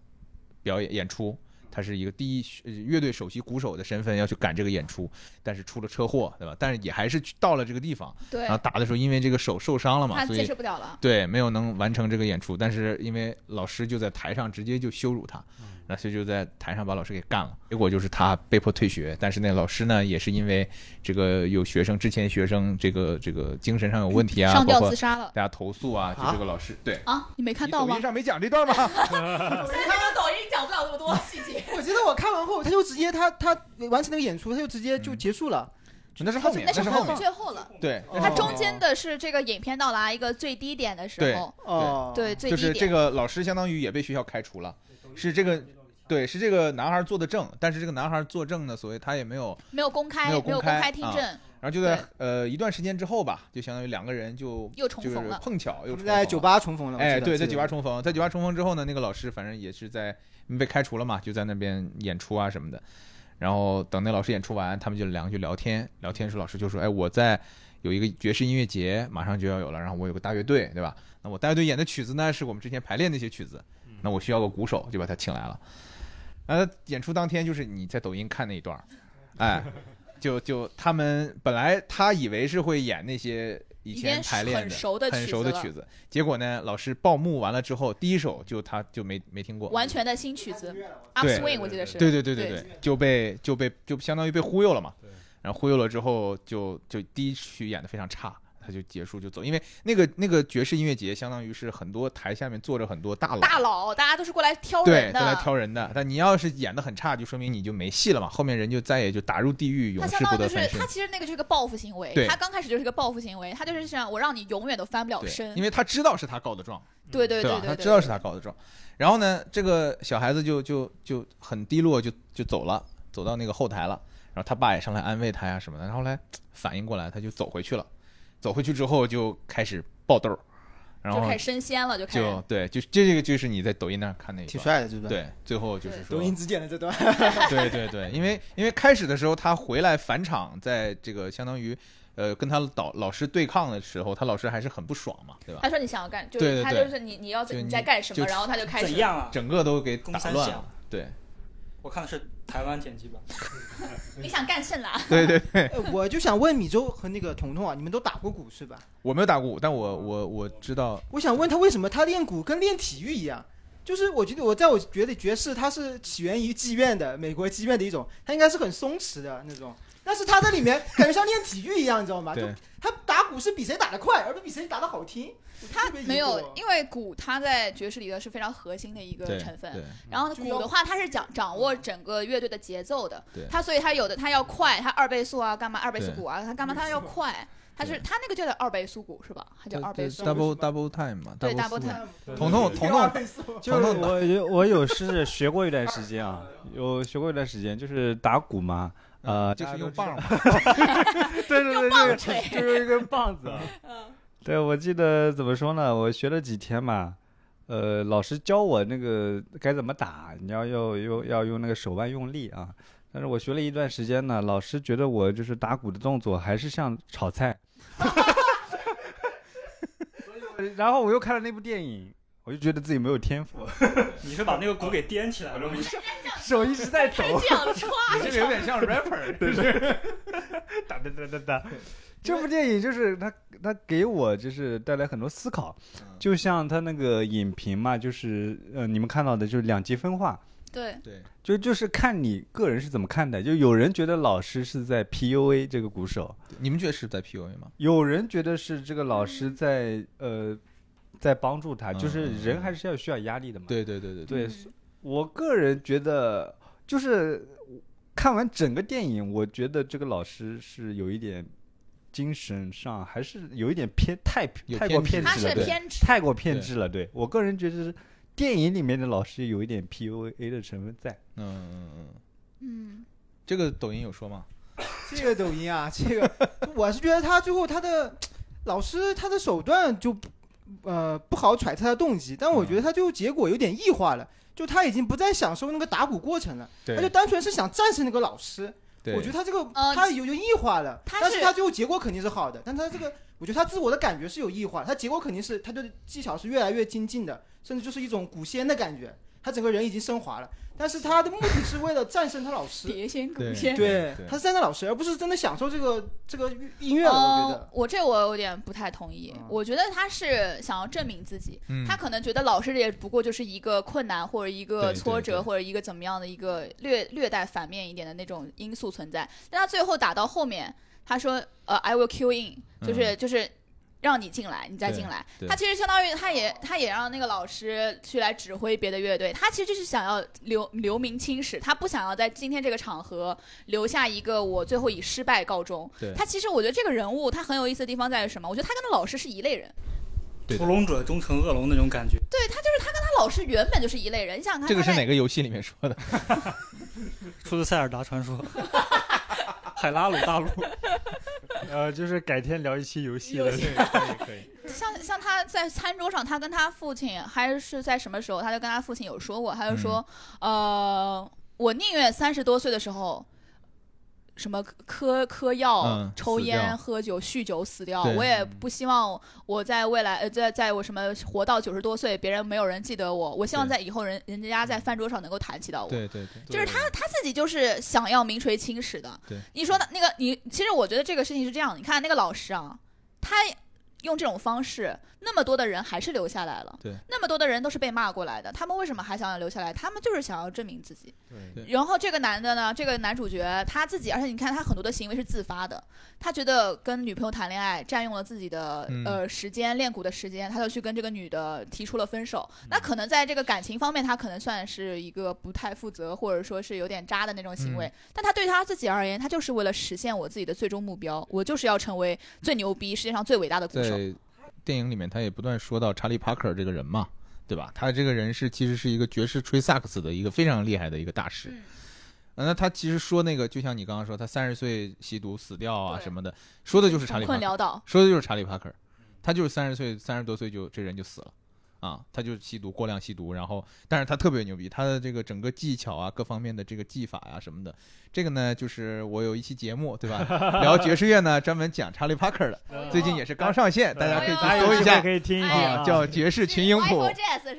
表演演出，他是一个第一呃乐队首席鼓手的身份要去赶这个演出，但是出了车祸，对吧？但是也还是去到了这个地方，对然后，打的时候因为这个手受伤了嘛，他坚所以持不了了。对没有能完成这个演出，但是因为老师就在台上直接就羞辱他。那所以就在台上把老师给干了，结果就是他被迫退学。但是那老师呢，也是因为这个有学生之前学生这个这个精神上有问题啊，上吊自杀了大家投诉啊，就啊这个老师对。啊！你没看到吗你抖音？上没讲这段吗？现在这个抖音讲不了那么多细节。我觉得我看完后，他就直接他他完成那个演出，他就直接就结束了。那是后面，那是后面。最后了，对，哦它中间的是这个影片到达一个最低点的时候，哦，对，最低点。就是这个老师相当于也被学校开除了，是这个。对，是这个男孩做的证，但是这个男孩作证呢，所谓他也没有，没有公开，没有公开听证，然后就在呃一段时间之后吧，就相当于两个人就就是又重逢了。碰巧又在酒吧重逢了。哎，对，在酒吧重逢，在酒吧重逢之后呢，那个老师反正也是在被开除了嘛，就在那边演出啊什么的。然后等那老师演出完，他们就两个就聊天，聊天时老师就说：“哎，我在有一个爵士音乐节，马上就要有了，然后我有个大乐队，对吧？那我大乐队演的曲子呢，是我们之前排练那些曲子，那我需要个鼓手，就把他请来了。呃，演出当天就是你在抖音看那一段儿，哎，就就他们本来他以为是会演那些以前排练的很熟的曲子了。熟的曲子，结果呢，老师报幕完了之后，第一首就他就没没听过，完全的新曲子对，Upswing 我记得是。对对对对对对，就被就被就相当于被忽悠了嘛。然后忽悠了之后就，就第一曲演的非常差，他就结束就走，因为那个那个爵士音乐节相当于是很多台下面坐着很多大佬，大佬，大家都是过来挑，人的。都来挑人的。但你要是演的很差，就说明你就没戏了嘛，后面人就再也就打入地狱，永他世不得翻身相当于就是他。其实那个就是个报复行为，他刚开始就是个报复行为，他就是想我让你永远都翻不了，身因。为他知道是他告的状，对对？对对，他知道是他告的状。然后呢，这个小孩子就就就很低落，就就走了，走到那个后台了。然后他爸也上来安慰他呀什么的。然后后来反应过来，他就走回去了。走回去之后就开始爆痘，然后就开始升仙了，就开始。就对，就这个就是你在抖音那看那个。挺帅的，对不对？对，最后就是说抖，音只剪了这段。对对对，因为因为开始的时候他回来返场，在这个相当于呃跟他导老师对抗的时候，他老师还是很不爽嘛，对吧？他说你想要干，就对对对是他就是你你要就你在干什么，然后他就开始怎样啊？整个都给打乱了。对我看的是台湾剪辑版。你想干甚啦？对 对对，呃 我就想问米粥和那个彤彤啊，你们都打过鼓是吧？我没有打过鼓，但我我我知道，我想问他为什么他练鼓跟练体育一样？就是我觉得我在我觉得爵士它是起源于妓院的美国妓院的一种，它应该是很松弛的那种，但是他在里面感觉像练体育一样，你知道吗？就对他打鼓是比谁打得快，而不是比谁打得好听。我他特别疑惑没有，因为鼓它在爵士里头是非常核心的一个成分。对然后鼓的话，它是掌掌握整个乐队的节奏的对。它所以它有的它要快，它二倍速啊，干嘛二倍速鼓啊，它干嘛它要快。它是对它那个叫做二倍速鼓是吧？它叫二倍速。double double time 嘛，对 double time 彤彤彤彤就是彤彤我有我有是学过一段时间啊，有学过一段时间，就是打鼓嘛，呃，就是用棒嘛，对对对，用棒这个槌就是一根棒子啊。嗯，对，我记得怎么说呢？我学了几天嘛，呃，老师教我那个该怎么打，你要要要要用那个手腕用力啊。但是我学了一段时间呢，老师觉得我就是打鼓的动作还是像炒菜，然后我又看了那部电影，我就觉得自己没有天赋，你是把那个鼓给颠起来了吗？手一直在抖，你这个有点像 rapper，就是 哒哒哒哒哒。这部电影就是他，他给我就是带来很多思考，就像他那个影评嘛，就是呃，你们看到的就是两极分化，对，对，就就是看你个人是怎么看待。就有人觉得老师是在 PUA 这个鼓手，你们觉得是在 PUA 吗？有人觉得是这个老师在呃在帮助他，就是嗯人还是要需要压力的嘛。对对对对对，嗯我个人觉得就是看完整个电影，我觉得这个老师是有一点精神上还是有一点偏太有太过偏执了，对，太过偏执了。对我个人觉得是电影里面的老师有一点 PUA 的成分在。嗯嗯嗯，嗯，这个抖音有说吗？这个抖音啊，这个我是觉得他最后他的老师他的手段就呃不好揣测他的动机，但我觉得他最后结果有点异化了，就他已经不再享受那个打鼓过程了，他就单纯是想战胜那个老师。对，我觉得他这个呃他有有异化了，但是他最后结果肯定是好的，但他这个我觉得他自我的感觉是有异化，他结果肯定是他的技巧是越来越精进的，甚至就是一种古仙的感觉，他整个人已经升华了，但是他的目的是为了战胜他老师。碟仙对古仙。对，他是战胜老师，而不是真的享受这个这个音乐了。我觉呃得，，我这我有点不太同意。嗯我觉得他是想要证明自己，嗯他可能觉得老师也不过就是一个困难或者一个挫折或者一个怎么样的一个略略带反面一点的那种因素存在。但他最后打到后面，他说呃 I will kill in，就是、就是。让你进来，你再进来。他其实相当于，他也他也让那个老师去来指挥别的乐队。他其实就是想要留留名青史，他不想要在今天这个场合留下一个我最后以失败告终。他其实我觉得这个人物他很有意思的地方在于什么？我觉得他跟他老师是一类人，屠龙者终成恶龙那种感觉。对他就是他跟他老师原本就是一类人。你想想看，这个是哪个游戏里面说的？出自塞尔达传说，海拉鲁大陆。呃，就是改天聊一期游戏可以 可以。像像他在餐桌上，他跟他父亲还是在什么时候，他就跟他父亲有说过，他就说，呃，我宁愿三十多岁的时候。什么嗑嗑药、嗯抽烟、喝酒、酗酒死掉，我也不希望我在未来呃，在在我什么活到九十多岁，别人没有人记得我。我希望在以后人人家在饭桌上能够谈起到我。对对对，就是他他自己就是想要名垂青史的。对，你说的那个你，其实我觉得这个事情是这样的，你看那个老师啊，他用这种方式，那么多的人还是留下来了。对，那么多的人都是被骂过来的，他们为什么还想要留下来？他们就是想要证明自己。对然后这个男的呢，这个男主角他自己，而且你看他很多的行为是自发的，他觉得跟女朋友谈恋爱占用了自己的、嗯呃时间练鼓的时间，他就去跟这个女的提出了分手。嗯那可能在这个感情方面，他可能算是一个不太负责，或者说是有点渣的那种行为。嗯但他对他自己而言，他就是为了实现我自己的最终目标，我就是要成为最牛逼、世界上最伟大的鼓手。在电影里面，他也不断说到查理·帕克这个人嘛，对吧？他这个人是其实是一个爵士吹萨克斯的一个非常厉害的一个大师。那他其实说那个，就像你刚刚说，他三十岁吸毒死掉啊什么的，说的就是查理·帕克，困潦倒，说的就是查理·帕克，他就是三十岁，三十多岁就这人就死了。啊，他就是吸毒，过量吸毒，然后，但是他特别牛逼，他的这个整个技巧啊，各方面的这个技法呀、什么的，这个呢，就是我有一期节目，对吧？聊爵士乐呢，专门讲查理·帕克的，最近也是刚上线，大家可以去搜一下可以听一听哎啊，叫《爵士群英谱？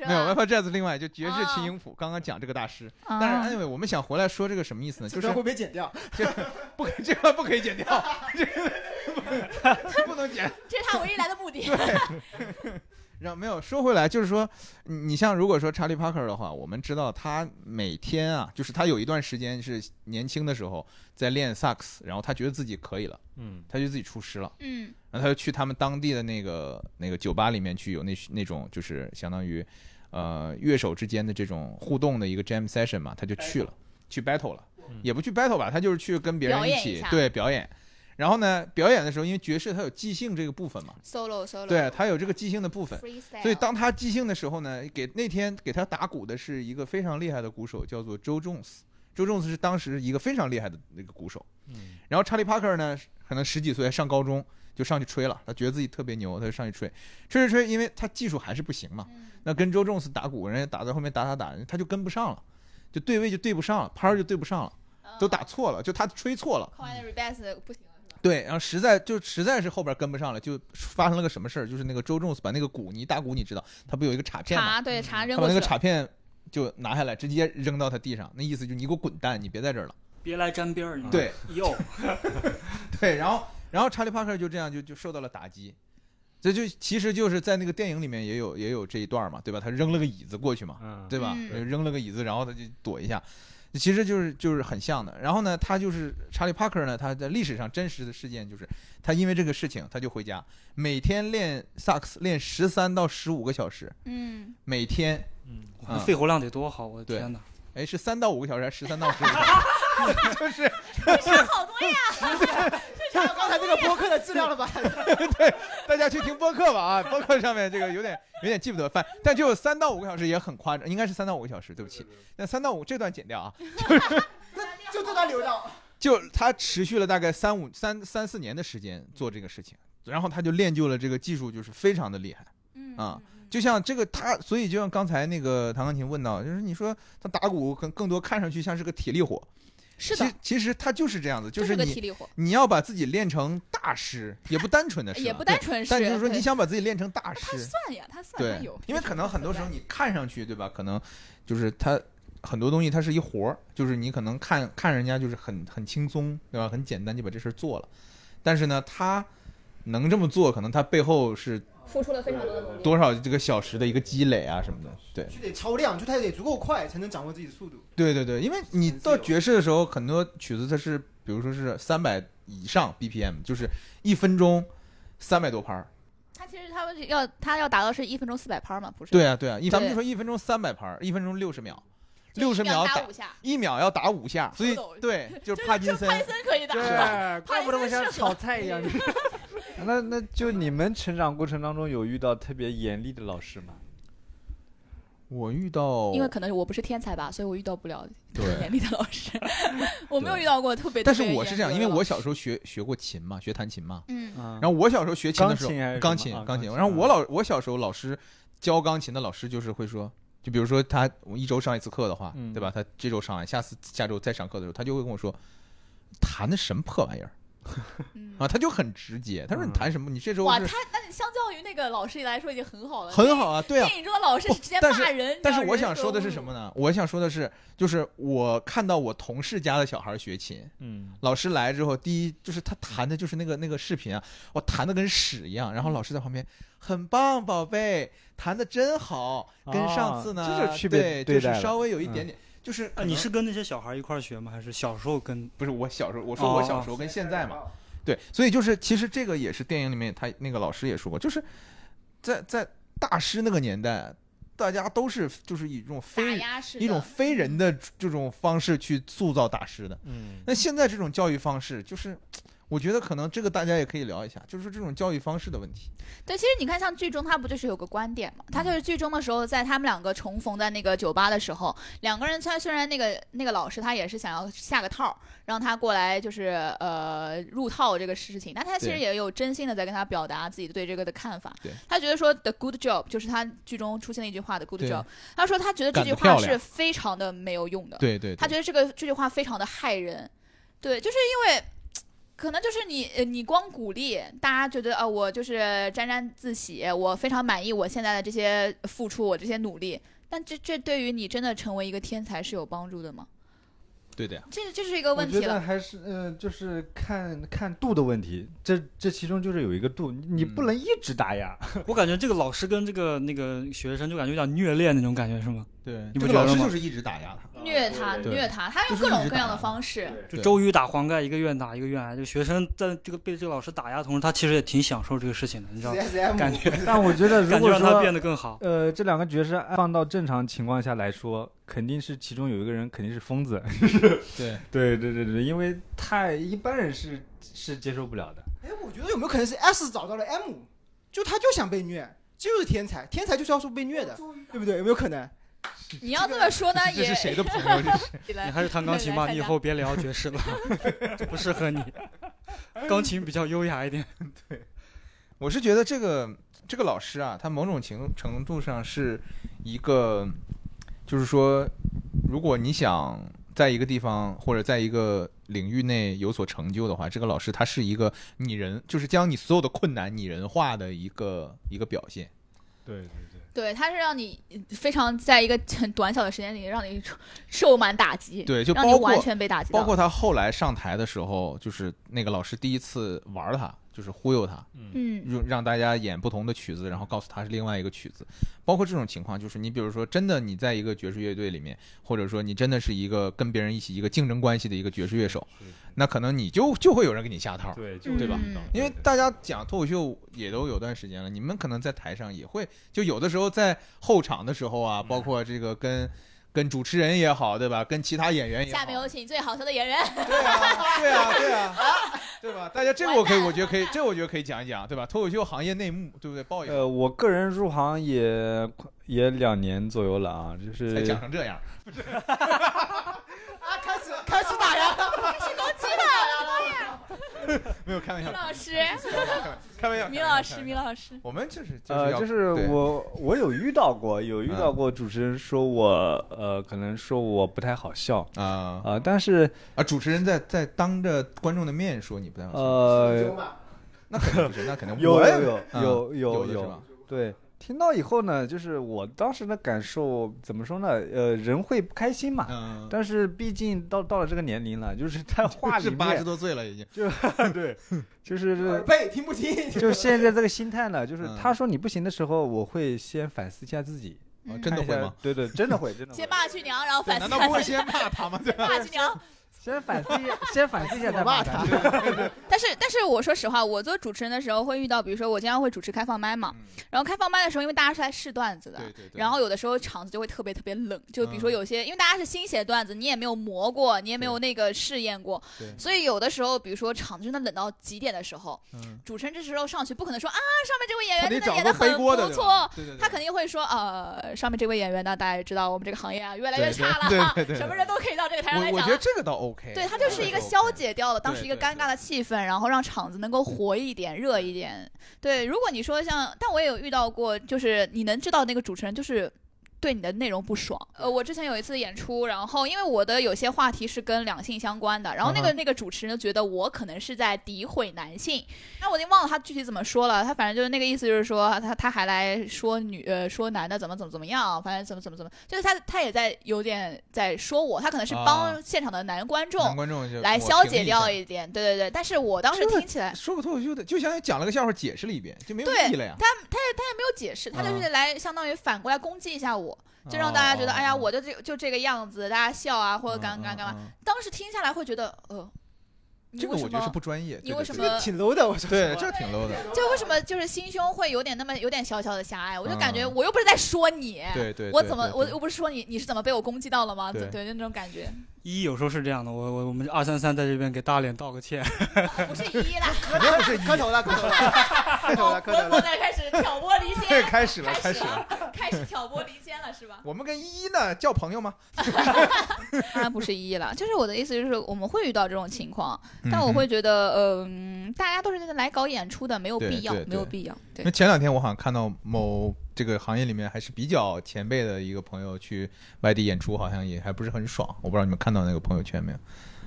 没有 w i f Jazz，另外就爵士哦群英谱，刚刚讲这个大师。啊但是 anyway，我们想回来说这个什么意思呢？就是会被剪掉？这不可这个不可以剪掉，这个不 不能剪。这是他唯一来的目的。然后没有说回来，就是说，你你像如果说查理·帕克的话，我们知道他每天啊，就是他有一段时间是年轻的时候在练萨克斯，然后他觉得自己可以了，嗯，他就自己出师了，嗯然后他就去他们当地的那个那个酒吧里面去有那那种就是相当于呃乐手之间的这种互动的一个 jam session 嘛，他就去了，去 battle 了，也不去 battle 吧，他就是去跟别人一起对表演。然后呢，表演的时候，因为爵士它有即兴这个部分嘛，，solo solo，对，它有这个即兴的部分，，freestyle，所以当他即兴的时候呢，给那天给他打鼓的是一个非常厉害的鼓手，叫做周仲斯。周仲斯是当时一个非常厉害的那个鼓手。嗯。然后查理·帕克呢，可能十几岁上高中就上去吹了，他觉得自己特别牛，他就上去吹，吹吹吹，因为他技术还是不行嘛。那跟周仲斯打鼓，人家打在后面打打打，他就跟不上了，就对位就对不上了，拍儿就对不上了，都打错了，就他吹错了。对，然后实在就实在是后边跟不上了，就发生了个什么事儿？就是那个周仲斯把那个鼓，你打鼓你知道，他不有一个镲片吗？茶对茶扔他把那个镲片就拿下来，直接扔到他地上，那意思就是你给我滚蛋，你别在这儿了。别来沾边儿，你对哟，对，然后然后查理帕克就这样就就受到了打击，这就其实就是在那个电影里面也有也有这一段嘛，对吧？他扔了个椅子过去嘛，嗯，对吧？嗯扔了个椅子，然后他就躲一下，其实就是就是很像的。然后呢，他就是查理·帕克呢，他在历史上真实的事件就是，他因为这个事情他就回家，每天练萨克斯练十三到十五个小时，嗯，每天，嗯，肺活量得多好，我的对天哪！哎，是三到五个小时还是十三到十五个小时？就是差好多呀。看到刚才那个播客的质量了吧？对大家去听播客吧啊，播客上面这个有点有点记不得，反但就三到五个小时也很夸张，应该是三到五个小时，对不起，那三到五这段剪掉啊，就这段留到。就他持续了大概三五三三四年的时间做这个事情，然后他就练就了这个技术，就是非常的厉害。嗯啊，就像这个他，所以就像刚才那个唐钢琴问到，就是你说他打鼓更更多看上去像是个体力活，是的。其，其实他就是这样子，就是个你你要把自己练成大师，也不单纯的是，也不单纯是。但就是说你想把自己练成大师他师，算呀，他算有，，因为可能很多时候你看上去对吧，可能就是他很多东西它是一活儿，就是你可能看看人家就是很很轻松对吧，很简单就把这事儿做了，但是呢他能这么做，可能他背后是付出了非常多的努力。多少这个小时的一个积累啊什么的，对。就得超量，就他得足够快，才能掌握自己的速度。对对对，因为你到爵士的时候，很多曲子它是，比如说是三百以上 BPM，就是一分钟三百多拍儿。他其实他们要他要达到是一分钟四百拍嘛，不是？对啊对啊，一咱们就说一分钟三百拍儿，一分钟六十秒，六十秒打打五下，一秒要打五下，所以对，就是帕金森。潘森可以打。对，怪不得我像炒菜一样。那那就你们成长过程当中有遇到特别严厉的老师吗？我遇到，因为可能我不是天才吧，所以我遇到不了特别严厉的老师。我没有遇到过特别。但是我是这样，因为我小时候学学过琴嘛，学弹琴嘛。嗯嗯然后我小时候学琴的时候钢琴，钢琴钢琴。啊然后我老我小时候老师教钢琴的老师就是会说，就比如说他我一周上一次课的话，嗯对吧？他这周上完，下次下周再上课的时候，他就会跟我说，弹的什么破玩意儿嗯啊？他就很直接，他说你嗯弹什么？你这时候哇，他那你相较于那个老师来说已经很好了，很好啊，对啊。电影中的老师直接但是骂人，但是我想说的是什么呢？我想说的是，就是我看到我同事家的小孩学琴，嗯，老师来之后，第一就是他弹的就是那个那个视频啊，我弹的跟屎一样，然后老师在旁边，很棒，宝贝，弹的真好，跟上次呢，啊这就是区别对，就是稍微有一点点，就是啊，你是跟那些小孩一块儿学吗？还是小时候跟？不是我小时候，我说我小时候跟现在嘛，对，所以就是其实这个也是电影里面他那个老师也说过，就是在在大师那个年代，大家都是就是以这种非一种非人的这种方式去塑造大师的。嗯，那现在这种教育方式，就是我觉得可能这个大家也可以聊一下，就是这种教育方式的问题。对，其实你看，像剧中他不就是有个观点嘛？他就是剧中的时候，在他们两个重逢在那个酒吧的时候，两个人虽然虽然那个那个老师他也是想要下个套，让他过来就是呃入套这个事情，但他其实也有真心的在跟他表达自己对这个的看法。他觉得说 the good job 就是他剧中出现的一句话的 good job，他说他觉得这句话是非常的没有用的。对对他觉得这个这句话非常的害人，对，就是因为。可能就是你，呃你光鼓励大家觉得，呃，我就是沾沾自喜，我非常满意我现在的这些付出，我这些努力，但这这对于你真的成为一个天才是有帮助的吗？对的呀。这这是一个我觉得问题了。还是呃，就是看看度的问题，这这其中就是有一个度，你你不嗯能一直打压。我感觉这个老师跟这个那个学生就感觉有点虐恋那种感觉，是吗？对，你这个老不觉得吗师就是一直打压他。虐他，虐他，他用各种各样的方式。就周瑜打黄盖，一个愿打一个愿挨。这个学生在这个被这个老师打压同时，他其实也挺享受这个事情的，你知道吗感觉但我觉得如果让他变得更好。呃，这两个角色放到正常情况下来说，肯定是其中有一个人肯定是疯子。对，对对对对，因为太一般人是是接受不了的。哎，我觉得有没有可能是 S 找到了 M，就他就想被虐，就是天才，天才就是要说被虐的，对不对？有没有可能？你要这么说呢，这也是谁的朋友？这是 你你还是弹钢琴吧，你以后别聊爵士了，这不适合你。钢琴比较优雅一点。对我是觉得这个这个老师啊，他某种情程度上是一个，就是说，如果你想在一个地方或者在一个领域内有所成就的话，这个老师他是一个拟人，就是将你所有的困难拟人化的一个一个表现。对对对，对，他是让你非常在一个很短小的时间里，让你受满打击，对，就让你完全被打击。包括他后来上台的时候，就是那个老师第一次玩他，就就是忽悠他，嗯让让大家演不同的曲子，然后告诉他是另外一个曲子。包括这种情况，就是你比如说，真的你在一个爵士乐队里面，或者说你真的是一个跟别人一起一个竞争关系的一个爵士乐手，那可能你就就会有人给你下套。对，对吧嗯因为大家讲脱口秀也都有段时间了，你们可能在台上也会，就有的时候在后场的时候啊，包括这个跟跟主持人也好，对吧？跟其他演员也好，下面有请最好笑的演员。对啊，对啊，对啊，对 吧？大家这个我可以，我觉得可以，这个我觉得可以讲一讲，对吧？脱口秀行业内幕，对不对？报一呃，我个人入行也也两年左右了啊，就是才讲成这样，啊，开始开始打呀！没有开玩笑。米，老师，开玩笑，米老师，米老师，我们就是呃，就是我我有遇到过，有遇到嗯。过主持人说我呃，可能说我不太好笑。啊。啊，但是啊，主持人在在当着观众的面说你不太好笑，呃，那肯定不是，那肯定有有有嗯有有有？对，听到以后呢，就是我当时的感受怎么说呢？呃，人会不开心嘛，嗯，但是毕竟到到了这个年龄了，就是他话里是 八十多岁了已经，就 对，就是这背听不清，就现在这个心态呢，就是嗯他说你不行的时候，我会先反思一下自己，真的会吗？？对对，真的会，真的会先。骂去娘，然后反思。难道不会先骂他吗？对吧？骂去娘？先反思一下，先反思一下再骂他。但是但是我说实话，我做主持人的时候会遇到，比如说我经常会主持开放麦嘛，嗯然后开放麦的时候，因为大家是来试段子的，对对对。然后有的时候场子就会特别特别冷，就比如说嗯有些，因为大家是新写段子，你也没有磨过，你也没有那个试验过对，所以有的时候，比如说场子真的冷到极点的时候，嗯，主持人这时候上去不可能说啊，上面这位演他得员真的找个背演的很不错锅的对，，对对对，他肯定会说呃，上面这位演员呢，大家也知道我们这个行业啊越来越差了什么人都可以到这个台上来我我讲了。觉得这个倒 OK，对，它就是一个消解掉了当时一个尴尬的气氛，然后让场子能够活一点、热一点。对，如果你说像，但我也有遇到过，就是你能知道那个主持人就是。对你的内容不爽，呃，我之前有一次演出，然后因为我的有些话题是跟两性相关的，然后那个、嗯那个主持人就觉得我可能是在诋毁男性，那我已经忘了他具体怎么说了，他反正就是那个意思，就是说他他还来说女呃说男的怎么怎么怎么样，反正怎么怎么怎么，就是他他也在有点在说我，他可能是啊帮现场的男观众男观众来消解掉一点，对对对。但是我当时听起来，说个脱口秀的，就相当于讲了个笑话，解释了一遍，就没有对意义了呀。他他他也没有解释，他就是来相当于反过来攻击一下我，就让大家觉得，哦哎呀，我就这就这个样子，大家笑啊，或者干干干嘛。嗯？嗯当时听下来会觉得，呃，嗯你为什这个我觉得是么不专业。你对对对为什么挺 low 的，我说对，实话这挺 low 的。就为什么就是心胸会有点那么有点小小的狭隘？我就感觉嗯我又不是在说你，对对，我怎么我又不是说你，你是怎么被我攻击到了吗？对对，就那种感觉，一有时候是这样的，我我我们二三三在这边给大脸道个歉。不是一啦，肯定不是磕头了，磕头了，磕头了，磕头我我了。在开始挑拨离对，间，开始了，开始了。开始挑拨离间了，是吧？我们跟依依呢叫朋友吗？当然不是一了，就是我的意思就是我们会遇到这种情况，嗯但我会觉得，嗯、大家都是来搞演出的，没有必要对，对没有必要。对因为，前两天我好像看到某这个行业里面还是比较前辈的一个朋友去外地演出，好像也还不是很爽。我不知道你们看到那个朋友圈没有？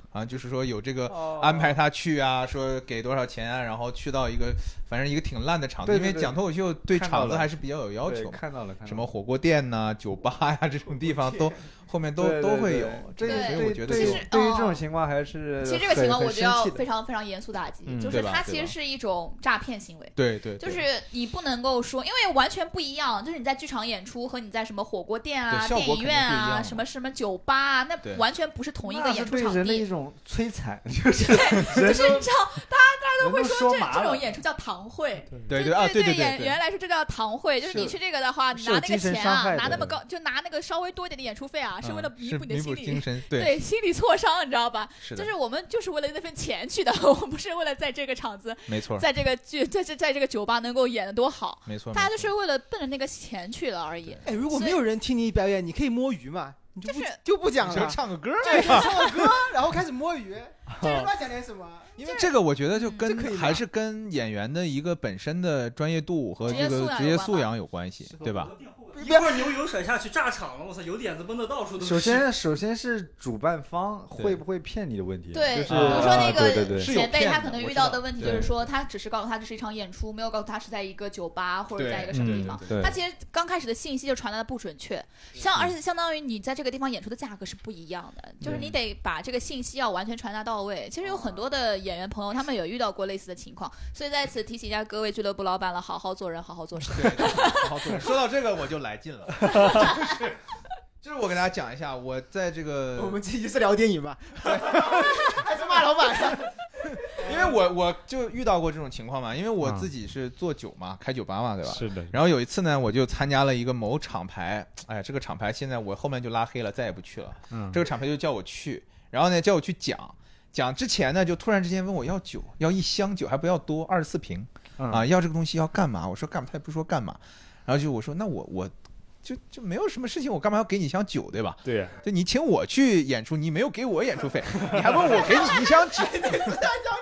好像就是说有这个哦。安排他去啊，说给多少钱啊，然后去到一个反正一个挺烂的场子，对对对因为讲脱口秀对场子还是比较有要求嘛，看到了，看到了。什么火锅店呐、酒吧呀、这种地方都后面都都会有。这所以我觉得其实对于这哦种情况还是其实这个情况我觉得要非常非常严肃打击，嗯就是它其实是一种诈骗行为。对对，就是你不能够说，因为完全不一样。就是你在剧场演出和你在什么火锅店啊、电影院啊、什么什么酒吧啊，那完全不是同一个演出场地人的一。种摧残，就是就是你知道，大家大家都会说这这种。演出叫堂会。对对啊，对对对对演员来说，这叫堂会，就是你去这个的话，你拿那个钱啊，拿那么高，就拿那个稍微多一点的演出费啊，是为了嗯弥补你的心理精神，对，对心理挫伤，你知道吧？是的，就是我们就是为了那份钱去的，我们不是为了在这个场子，没错，在这个剧，在这在这个酒吧能够演的多好，没错，大家就是为了奔着那个钱去了而已。哎，如果没有人听你表演，你可以摸鱼嘛，你就是就不讲了，唱个歌对，唱个歌，然后开始摸鱼，这他妈讲点什么？因为这个我觉得就嗯跟这可以还是跟演员的一个本身的专业度和这个职业素养有关系，对吧？一会儿牛油甩下去炸场了，我操，油点子崩的到处都是。首先，首先是主办方会不会骗你的问题，对，就是比如说那个前辈，他可能遇到的问题就是说，他只是告诉他这是一场演出，没有告诉他是在一个酒吧或者在一个什么地方。他其实刚开始的信息就传达的不准确，像而且相当于你在这个地方演出的价格是不一样的，就是你得把这个信息要完全传达到位。位。其实有很多的演员朋友，他们有遇到过类似的情况，所以在此提醒一下各位俱乐部老板了，好好做人，好好做事。对，好好做人。说到这个我就来劲了，就是就是我给大家讲一下，我在这个 我们这一次聊电影吧？还是骂老板？因为我我就遇到过这种情况嘛，因为我啊自己是做酒嘛，开酒吧嘛，对吧？是的，然后有一次呢，我就参加了一个某厂牌，哎，这个厂牌现在我后面就拉黑了，再也不去了。嗯这个厂牌就叫我去，然后呢叫我去讲，讲之前呢就突然之间问我要酒，要一箱酒，还不要多，二十四瓶嗯啊，要这个东西要干嘛？我说干嘛，他也不说干嘛，然后就我说那我我就就没有什么事情，我干嘛要给你一箱酒，对吧？对呀，就你请我去演出，你没有给我演出费，你还问我给你一箱酒，你一箱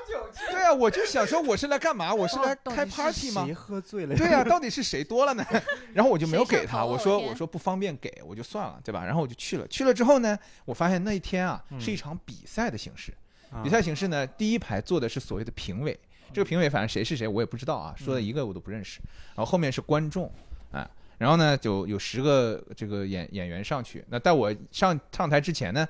酒对啊，我就想说我是来干嘛？我是来开 party 吗？谁喝醉了？对啊、到底是谁多了呢？然后我就没有给他，我说我说不方便给，我就算了，对吧？然后我就去了，去了之后呢，我发现那一天啊嗯是一场比赛的形式，啊比赛形式呢，第一排坐的是所谓的评委，这个评委反正谁是谁我也不知道啊，说的一个我都不认识，然后后面是观众，啊。然后呢，就有十个这个演演员上去。那在我上上台之前呢，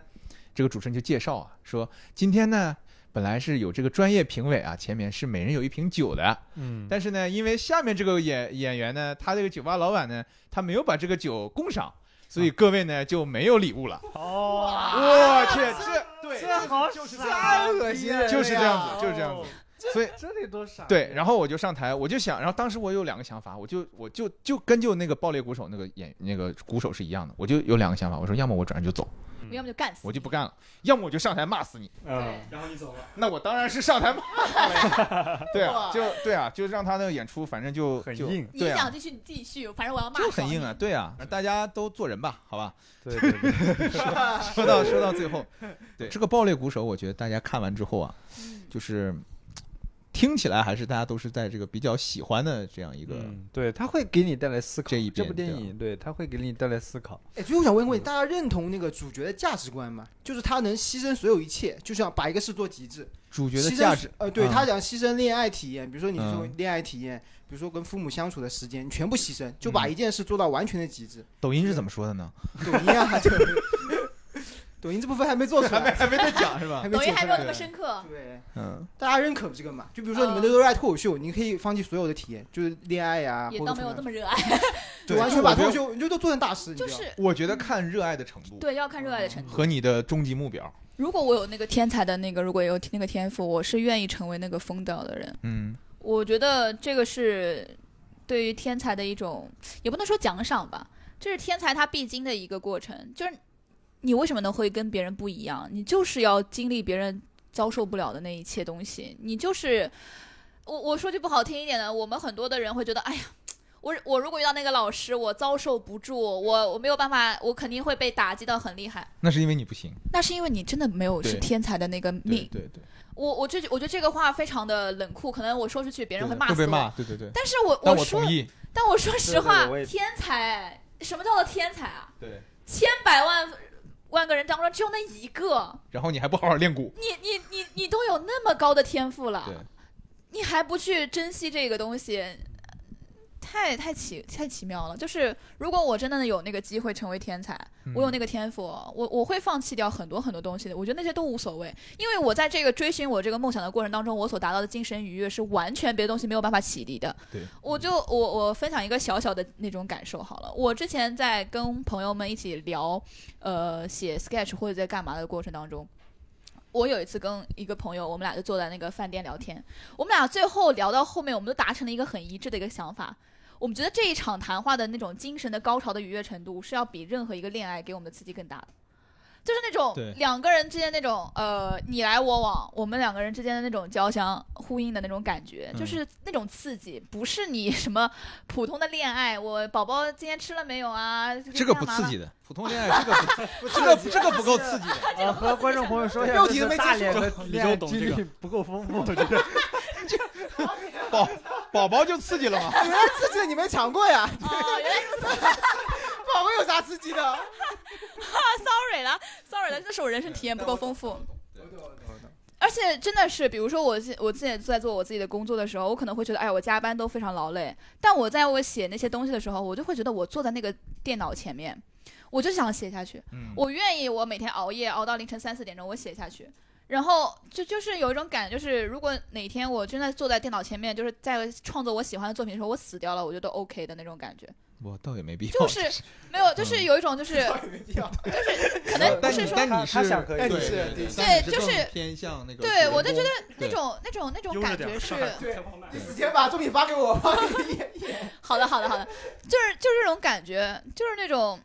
这个主持人就介绍啊，说今天呢，本来是有这个专业评委啊，前面是每人有一瓶酒的，嗯，但是呢，因为下面这个演演员呢，他这个酒吧老板呢，他没有把这个酒供上，所以各位呢就没有礼物了。哦，我去，这对，这好就是太恶心了，就是这样子，就是这样子。所以这得多傻对，然后我就上台，我就想，然后当时我有两个想法，我就我就就跟就那个爆裂鼓手那个演那个鼓手是一样的，我就有两个想法，我说要么我转身就走，我要么就干死我就不干了；要么我就上台骂死你。嗯，然后你走了，那我当然是上台骂他 对啊，就对啊，就让他那个演出，反正就就很硬你想继续你继续，反正我要骂就很硬啊，。对啊，大家都做人吧，好吧。对对对，说到说到最后，对这个爆裂鼓手，我觉得大家看完之后啊，嗯就是听起来还是大家都是在这个比较喜欢的这样一个。嗯，对，他会给你带来思考。这一这部电影，对，他会给你带来思考。哎，最后我想问问题，大家认同那个主角的价值观吗？就是他能牺牲所有一切，就像把一个事做极致。主角的价值，呃，对嗯他讲牺牲恋爱体验，比如说你说嗯恋爱体验，比如说跟父母相处的时间，你全部牺牲，就把嗯一件事做到完全的极致。抖音是怎么说的呢？抖音啊，就 抖音这部分还没做出来，还没在讲 是吧？抖音还没有那么深刻，对，嗯，大家认可这个嘛？就比如说你们的嗯热爱脱口秀，你可以放弃所有的体验，就是恋爱呀、也倒没有那么这么热爱，就完全把脱口秀，你就都做成大师，你知道就是我觉得看热爱的程度。对要看热爱的程度。和你的终极目标。如果我有那个天才的那个，如果有那个天赋，我是愿意成为那个疯掉的人。嗯，我觉得这个是对于天才的一种，也不能说奖赏吧，这是天才他必经的一个过程。就是你为什么能会跟别人不一样？你就是要经历别人遭受不了的那一切东西。你就是我我说句不好听一点的，我们很多的人会觉得，哎呀。我我如果遇到那个老师，我遭受不住，我我没有办法，我肯定会被打击到很厉害。那是因为你不行。那是因为你真的没有是天才的那个对命。对对，我我这我觉得这个话非常的冷酷，可能我说出去别人会骂死我。会被骂。对对对。但是我但我说。但我说实话，对对天才什么叫做天才啊？对。千百万万个人当中只有那一个，然后你还不好好练鼓。你你你你都有那么高的天赋了，你还不去珍惜这个东西？太太奇太奇妙了，就是如果我真的有那个机会成为天才，我有那个。天赋，我我会放弃掉很多很多东西的。我觉得那些都无所谓，因为我在这个追寻我这个梦想的过程当中，我所达到的精神愉悦是完全别的东西没有办法启迪的。对，我就我我分享一个小小的那种感受好了。我之前在跟朋友们一起聊，呃，写 sketch 或者在干嘛的过程当中。我有一次跟一个朋友，我们俩就坐在那个饭店聊天，我们俩最后聊到后面，我们都达成了一个很一致的一个想法，我们觉得这一场谈话的那种精神的高潮的愉悦程度，是要比任何一个恋爱给我们的刺激更大的。就是那种两个人之间那种呃你来我往，我们两个人之间的那种交相呼应的那种感觉，嗯就是那种刺激，不是你什么普通的恋爱，我宝宝今天吃了没有啊？这个不刺激的，普通恋爱 这个不，这个这个不够刺激的。啊，和观众朋友说一下，肉体的恋爱经你就懂这个不够丰富，我觉得。宝宝宝就刺激了吗？原来刺激的你没尝过呀？哦，原来 宝宝有啥刺激的？sorry 了 sorry 了，这是我人生体验不够丰富。而且真的是，比如说我自我自己在做我自己的工作的时候，我可能会觉得，哎，我加班都非常劳累。但我在我写那些东西的时候，我就会觉得我坐在那个电脑前面，我就想写下去。嗯，我愿意，我每天熬夜熬到凌晨三四点钟，我写下去。然后就就是有一种感觉，就是如果哪天我真的坐在电脑前面，就是在创作我喜欢的作品的时候，我死掉了，我觉得都 OK 的那种感觉。我倒也没必要，就是没有，就是嗯有一种就是就是 可能不是说你是他想可以对就是偏向那个对我就觉得得那种那种那种感觉是对，你死前把作品发给我，好的，好的，好的，就是就是这种感觉，就是那种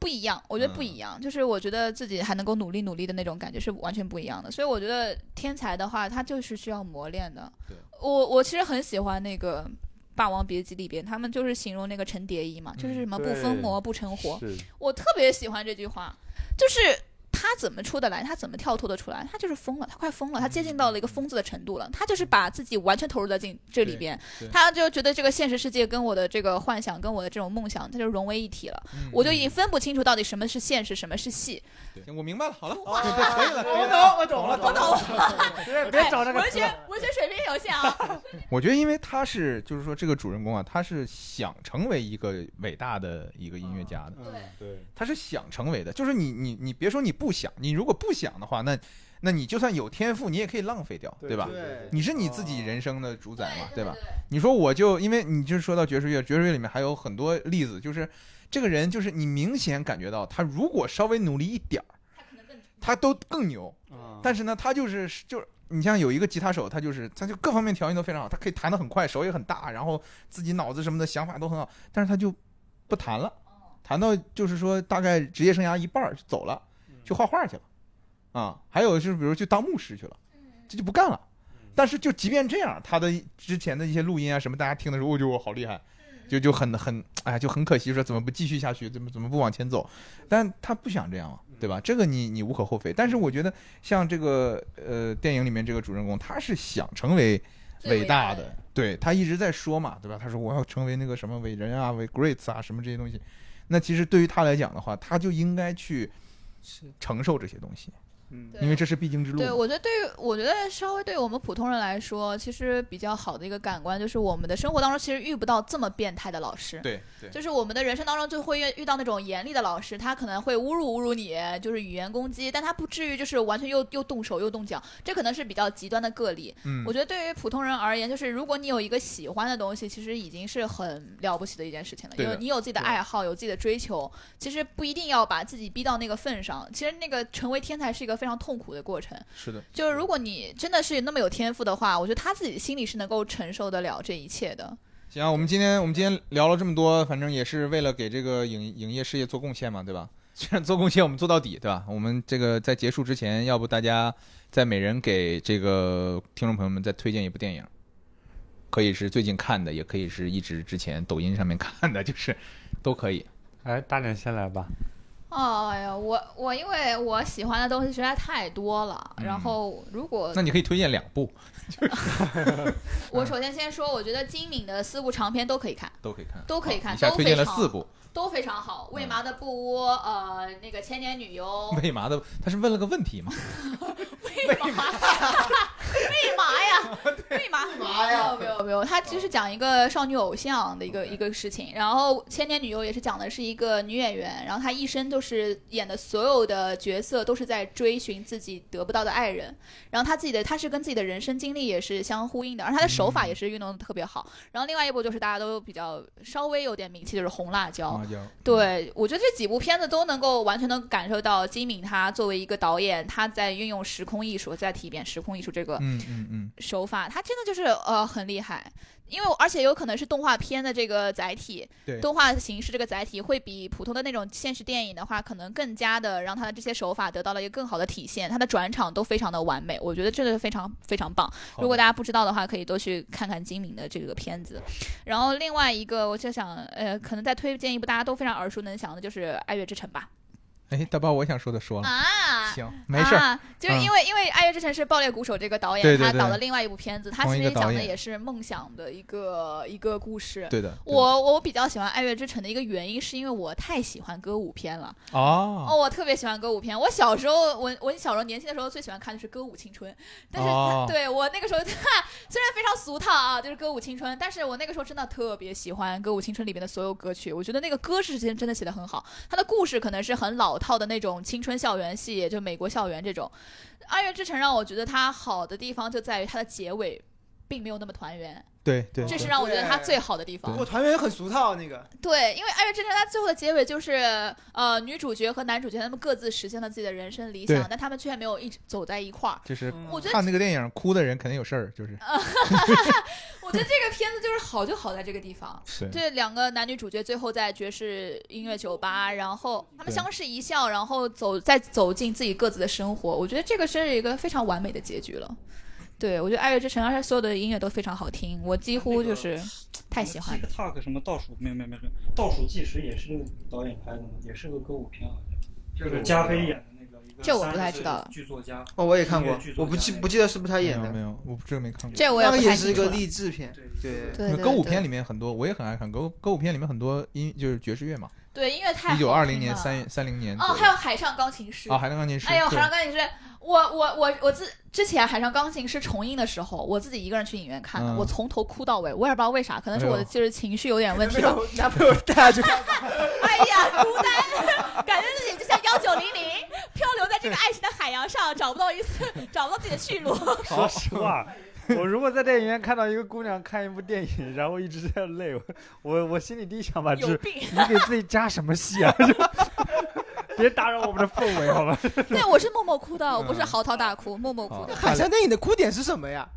不一样。我觉得不一样，就是我觉得自己还能够努力努力的那种感觉是完全不一样的。所以我觉得天才的话，他就是需要磨练的对。我我其实很喜欢那个。《霸王别姬》里边，他们就是形容那个陈蝶衣嘛，就是什么不疯魔不成活。是我特别喜欢这句话，就是他怎么出得来，他怎么跳脱得出来，他就是疯了，他快疯了，他接近到了一个疯子的程度了，他就是把自己完全投入到进这里边他就觉得这个现实世界跟我的这个幻想跟我的这种梦想，他就融为一体了，嗯我就已经分不清楚到底什么是现实，什么是戏。行我明白了，好了，哇对对可以了，我了。懂，我懂了，懂了懂了。别别找那个文学，文学水平有限啊。我觉得，因为他是，就是说这个主人公啊，他是想成为一个伟大的一个音乐家的，对对，他是想成为的。就是你你你别说你不想，你如果不想的话，那那你就算有天赋，你也可以浪费掉，对吧？对你是你自己人生的主宰嘛，对吧？？你说我就因为你就是说到爵士乐，爵士乐里面还有很多例子，就是这个人就是你明显感觉到他如果稍微努力一点儿，他可能更他都更牛。啊但是呢，他就是就是你像有一个吉他手，他就是他就各方面条件都非常好，他可以弹得很快，手也很大，然后自己脑子什么的想法都很好，但是他就不弹了，弹到就是说大概职业生涯一半就走了，去画画去了，啊，还有就是比如去当牧师去了，这就不干了。但是就即便这样，他的之前的一些录音啊什么，大家听的时候，我觉得我好厉害，就就很很哎呀，就很可惜，说怎么不继续下去，怎么怎么不往前走？但他不想这样嘛，对吧？这个你你无可厚非。但是我觉得像这个呃电影里面这个主人公，他是想成为伟大的。对他一直在说嘛，对吧？他说我要成为那个什么伟人啊，为 greats 啊，什么这些东西。那其实对于他来讲的话，他就应该去是，承受这些东西，嗯，因为这是必经之路对，我觉得对于我觉得稍微对于我们普通人来说，其实比较好的一个感官就是我们的生活当中其实遇不到这么变态的老师。对对就是我们的人生当中就会遇遇到那种严厉的老师，他可能会侮辱侮辱你，就是语言攻击，但他不至于就是完全又又动手又动脚，这可能是比较极端的个例。嗯我，觉得对于普通人而言，就是如果你有一个喜欢的东西，其实已经是很了不起的一件事情了。因为你有自己的爱好，有自己的追求，其实不一定要把自己逼到那个份上。其实那个成为天才是一个非常痛苦的过程。是的，就是如果你真的是那么有天赋的话，我觉得他自己心里是能够承受得了这一切的。行啊，我们今天我们今天聊了这么多，反正也是为了给这个影影业事业做贡献嘛，对吧？既然做贡献，我们做到底，对吧？我们这个在结束之前，要不大家再每人给这个听众朋友们再推荐一部电影，可以是最近看的，也可以是一直之前抖音上面看的，就是都可以。哎，大点先来吧。哦哎呀，我我因为我喜欢的东西实在太多了，嗯然后如果那你可以推荐两部，我首先先说，我觉得金敏的四部长篇都可以看，都可以看，都可以看好一下推荐了四部，都非常好。为麻的布屋，呃，那个千年女 优，为麻的？他是问了个问题吗？为嘛？为嘛呀？为嘛？嘛呀没有没有没有，他只是讲一个少女偶像的一个一个事情。然后千年女优也是讲的是一个女演员，然后她一生都是演的所有的角色都是在追寻自己得不到的爱人。然后她自己的她是跟自己的人生经历也是相呼应的，而她的手法也是运动的特别好。然后另外一部就是大家都比较稍微有点名气，就是红辣椒。辣椒，对，我觉得这几部片子都能够完全能感受到金敏他作为一个导演，他在运用时空艺术，再提一遍时空艺术这个嗯嗯嗯，手法，他真的就是呃很厉害。因为而且有可能是动画片的这个载体，对动画形式这个载体会比普通的那种现实电影的话，可能更加的让他的这些手法得到了一个更好的体现，他的转场都非常的完美，我觉得这个非常非常棒。如果大家不知道的话，可以多去看看金明的这个片子。然后另外一个，我就想，呃，可能再推荐一部大家都非常耳熟能详的，就是《爱乐之城》吧。哎，大包，我想说的说了，啊，行，没事儿，啊，就是因为、因为《爱乐之城》是爆裂鼓手这个导演对对对他导的另外一部片子，他其实讲的也是梦想的一个一个故事。对的，对的我我比较喜欢《爱乐之城》的一个原因，是因为我太喜欢歌舞片了。哦哦，我特别喜欢歌舞片。我小时候，我我小时候年轻的时候最喜欢看的是《歌舞青春》，但是、哦对我那个时候，虽然非常俗套啊，就是《歌舞青春》，但是我那个时候真的特别喜欢《歌舞青春》里面的所有歌曲。我觉得那个歌是真真的写的很好，它的故事可能是很老套的那种青春校园戏，就美国校园这种。《爱乐之城》让我觉得它好的地方就在于它的结尾并没有那么团圆，对对，这是让我觉得他最好的地方。我团圆很俗套那个，对，因为《爱乐之城》它最后的结尾就是，呃，女主角和男主角他们各自实现了自己的人生理想，但他们却没有一直走在一块儿。就是嗯我觉得看那个电影哭的人肯定有事儿，就是 我觉得这个片子就是好就好在这个地方。是这两个男女主角最后在爵士音乐酒吧，然后他们相视一笑，然后走再走进自己各自的生活。我觉得这个是一个非常完美的结局了。对，我觉得《爱乐之城》，而且所有的音乐都非常好听，我几乎就是太喜欢。TikTok 什么倒数没有没有没有，倒数计时也是这个导演拍的嘛，也是个歌舞片好像。就是加菲演的那个一个，这我不太知道剧作家。哦，我也看过我不记不记得是不是他演的没有没，有，我这个没看过。这我也不那个也是一个。励志片，对对，对对那歌舞片里面很多，我也很爱看歌歌舞片里面很多音就是爵士乐嘛，对音乐太一九二零年、三三零年哦，还有海上钢琴师。啊，海上钢琴师，哎呦，海上钢琴师，我我我我自之前海上钢琴师重映的时候，我自己一个人去影院看的，嗯。我从头哭到尾，我也不知道为啥，可能是我的就是情绪有点问题。吧。男朋友带他去看，哎呀，孤单，感觉自己就像幺九零零，漂流在这个爱情的海洋上，找不到一丝，找不到自己的去路。说实话，我如果在电影院看到一个姑娘看一部电影，然后一直在泪，我 我我心里第一想法就是。你给自己加什么戏啊？别打扰我们的氛围，好吧？对，我是默默哭的，我不是嗯嚎啕大哭，默默哭好的。海上电影的哭点是什么呀？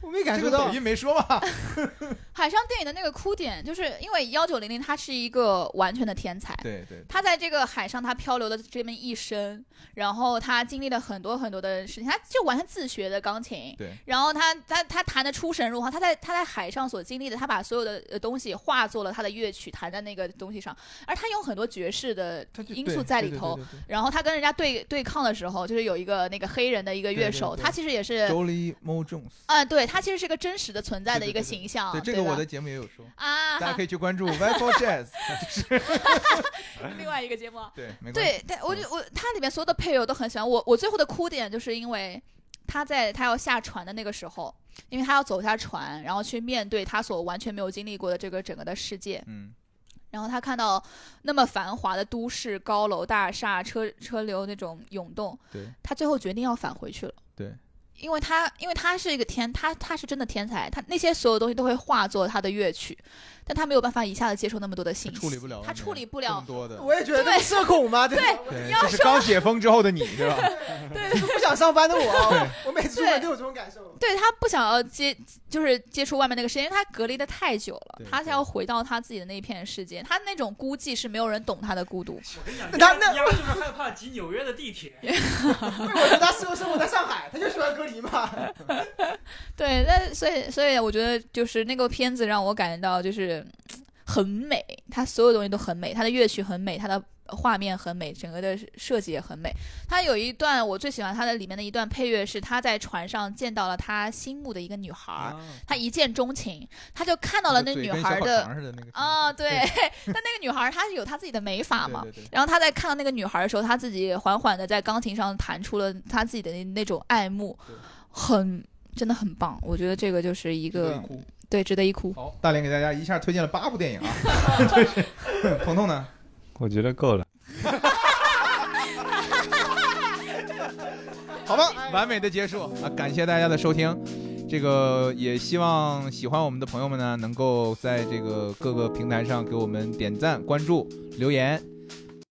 我没感受到。这个抖。音没说嘛？海上电影的那个哭点，就是因为幺九零零他是一个完全的天才，对对，他在这个海上，他漂流的这么一生，然后他经历了很多很多的事情，他就完全自学的钢琴，对，然后他他他弹的出神入化，他在他在海上所经历的，他把所有的呃东西化作了他的乐曲，弹在那个东西上，而他有很多爵士的因素在里头。对对对对然后他跟人家对对抗的时候，就是有一个那个黑人的一个乐手，他其实也是，Jolly Mo Jones，啊、对他其实是个真实的存在的一个形象，对这个我的节目也有说，啊，大家可以去关注 Vital Jazz，另外一个节目。对，没关系，对，但我就我它里面所有的配乐我都很喜欢。我我最后的哭点就是因为他在他要下船的那个时候，因为他要走下船，然后去面对他所完全没有经历过的这个整个的世界，嗯，然后他看到那么繁华的都市、高楼大厦、车车流那种涌动，对他最后决定要返回去了。对，因为他，因为他是一个天，他他是真的天才，他那些所有东西都会化作他的乐曲，但他没有办法一下子接受那么多的信息，他处理不了，他处理不了。多的，我也觉得对社恐吗？对，对，要这是刚解封之后的你，对吧？不想上班的我，我每次出门都有这种感受。对他不想要接，就是接触外面那个世界，因为他隔离的太久了，他想要回到他自己的那一片世界。他那种孤寂是没有人懂他的孤独。我跟你讲，那他那丫就是害怕挤纽约的地铁。我觉得他适合生活在上海，他就喜欢隔离嘛。对，那所以所以我觉得就是那个片子让我感觉到就是很美，它所有东西都很美，它的乐曲很美，它的画面很美，整个的设计也很美。它有一段我最喜欢它的里面的一段配乐是他在船上见到了他心目的一个女孩他一见钟情，他就看到了那女孩的啊，对，但那个女孩她是有她自己的美法嘛对，对对然后他在看到那个女孩的时候，他自己缓缓的在钢琴上弹出了他自己的那那种爱慕，很真的很棒。我觉得这个就是一个对值得一哭。好，大连给大家一下推荐了八部电影啊，真是。彤彤呢？我觉得够了。好吧，完美的结束啊！感谢大家的收听。这个也希望喜欢我们的朋友们呢，能够在这个各个平台上给我们点赞、关注、留言。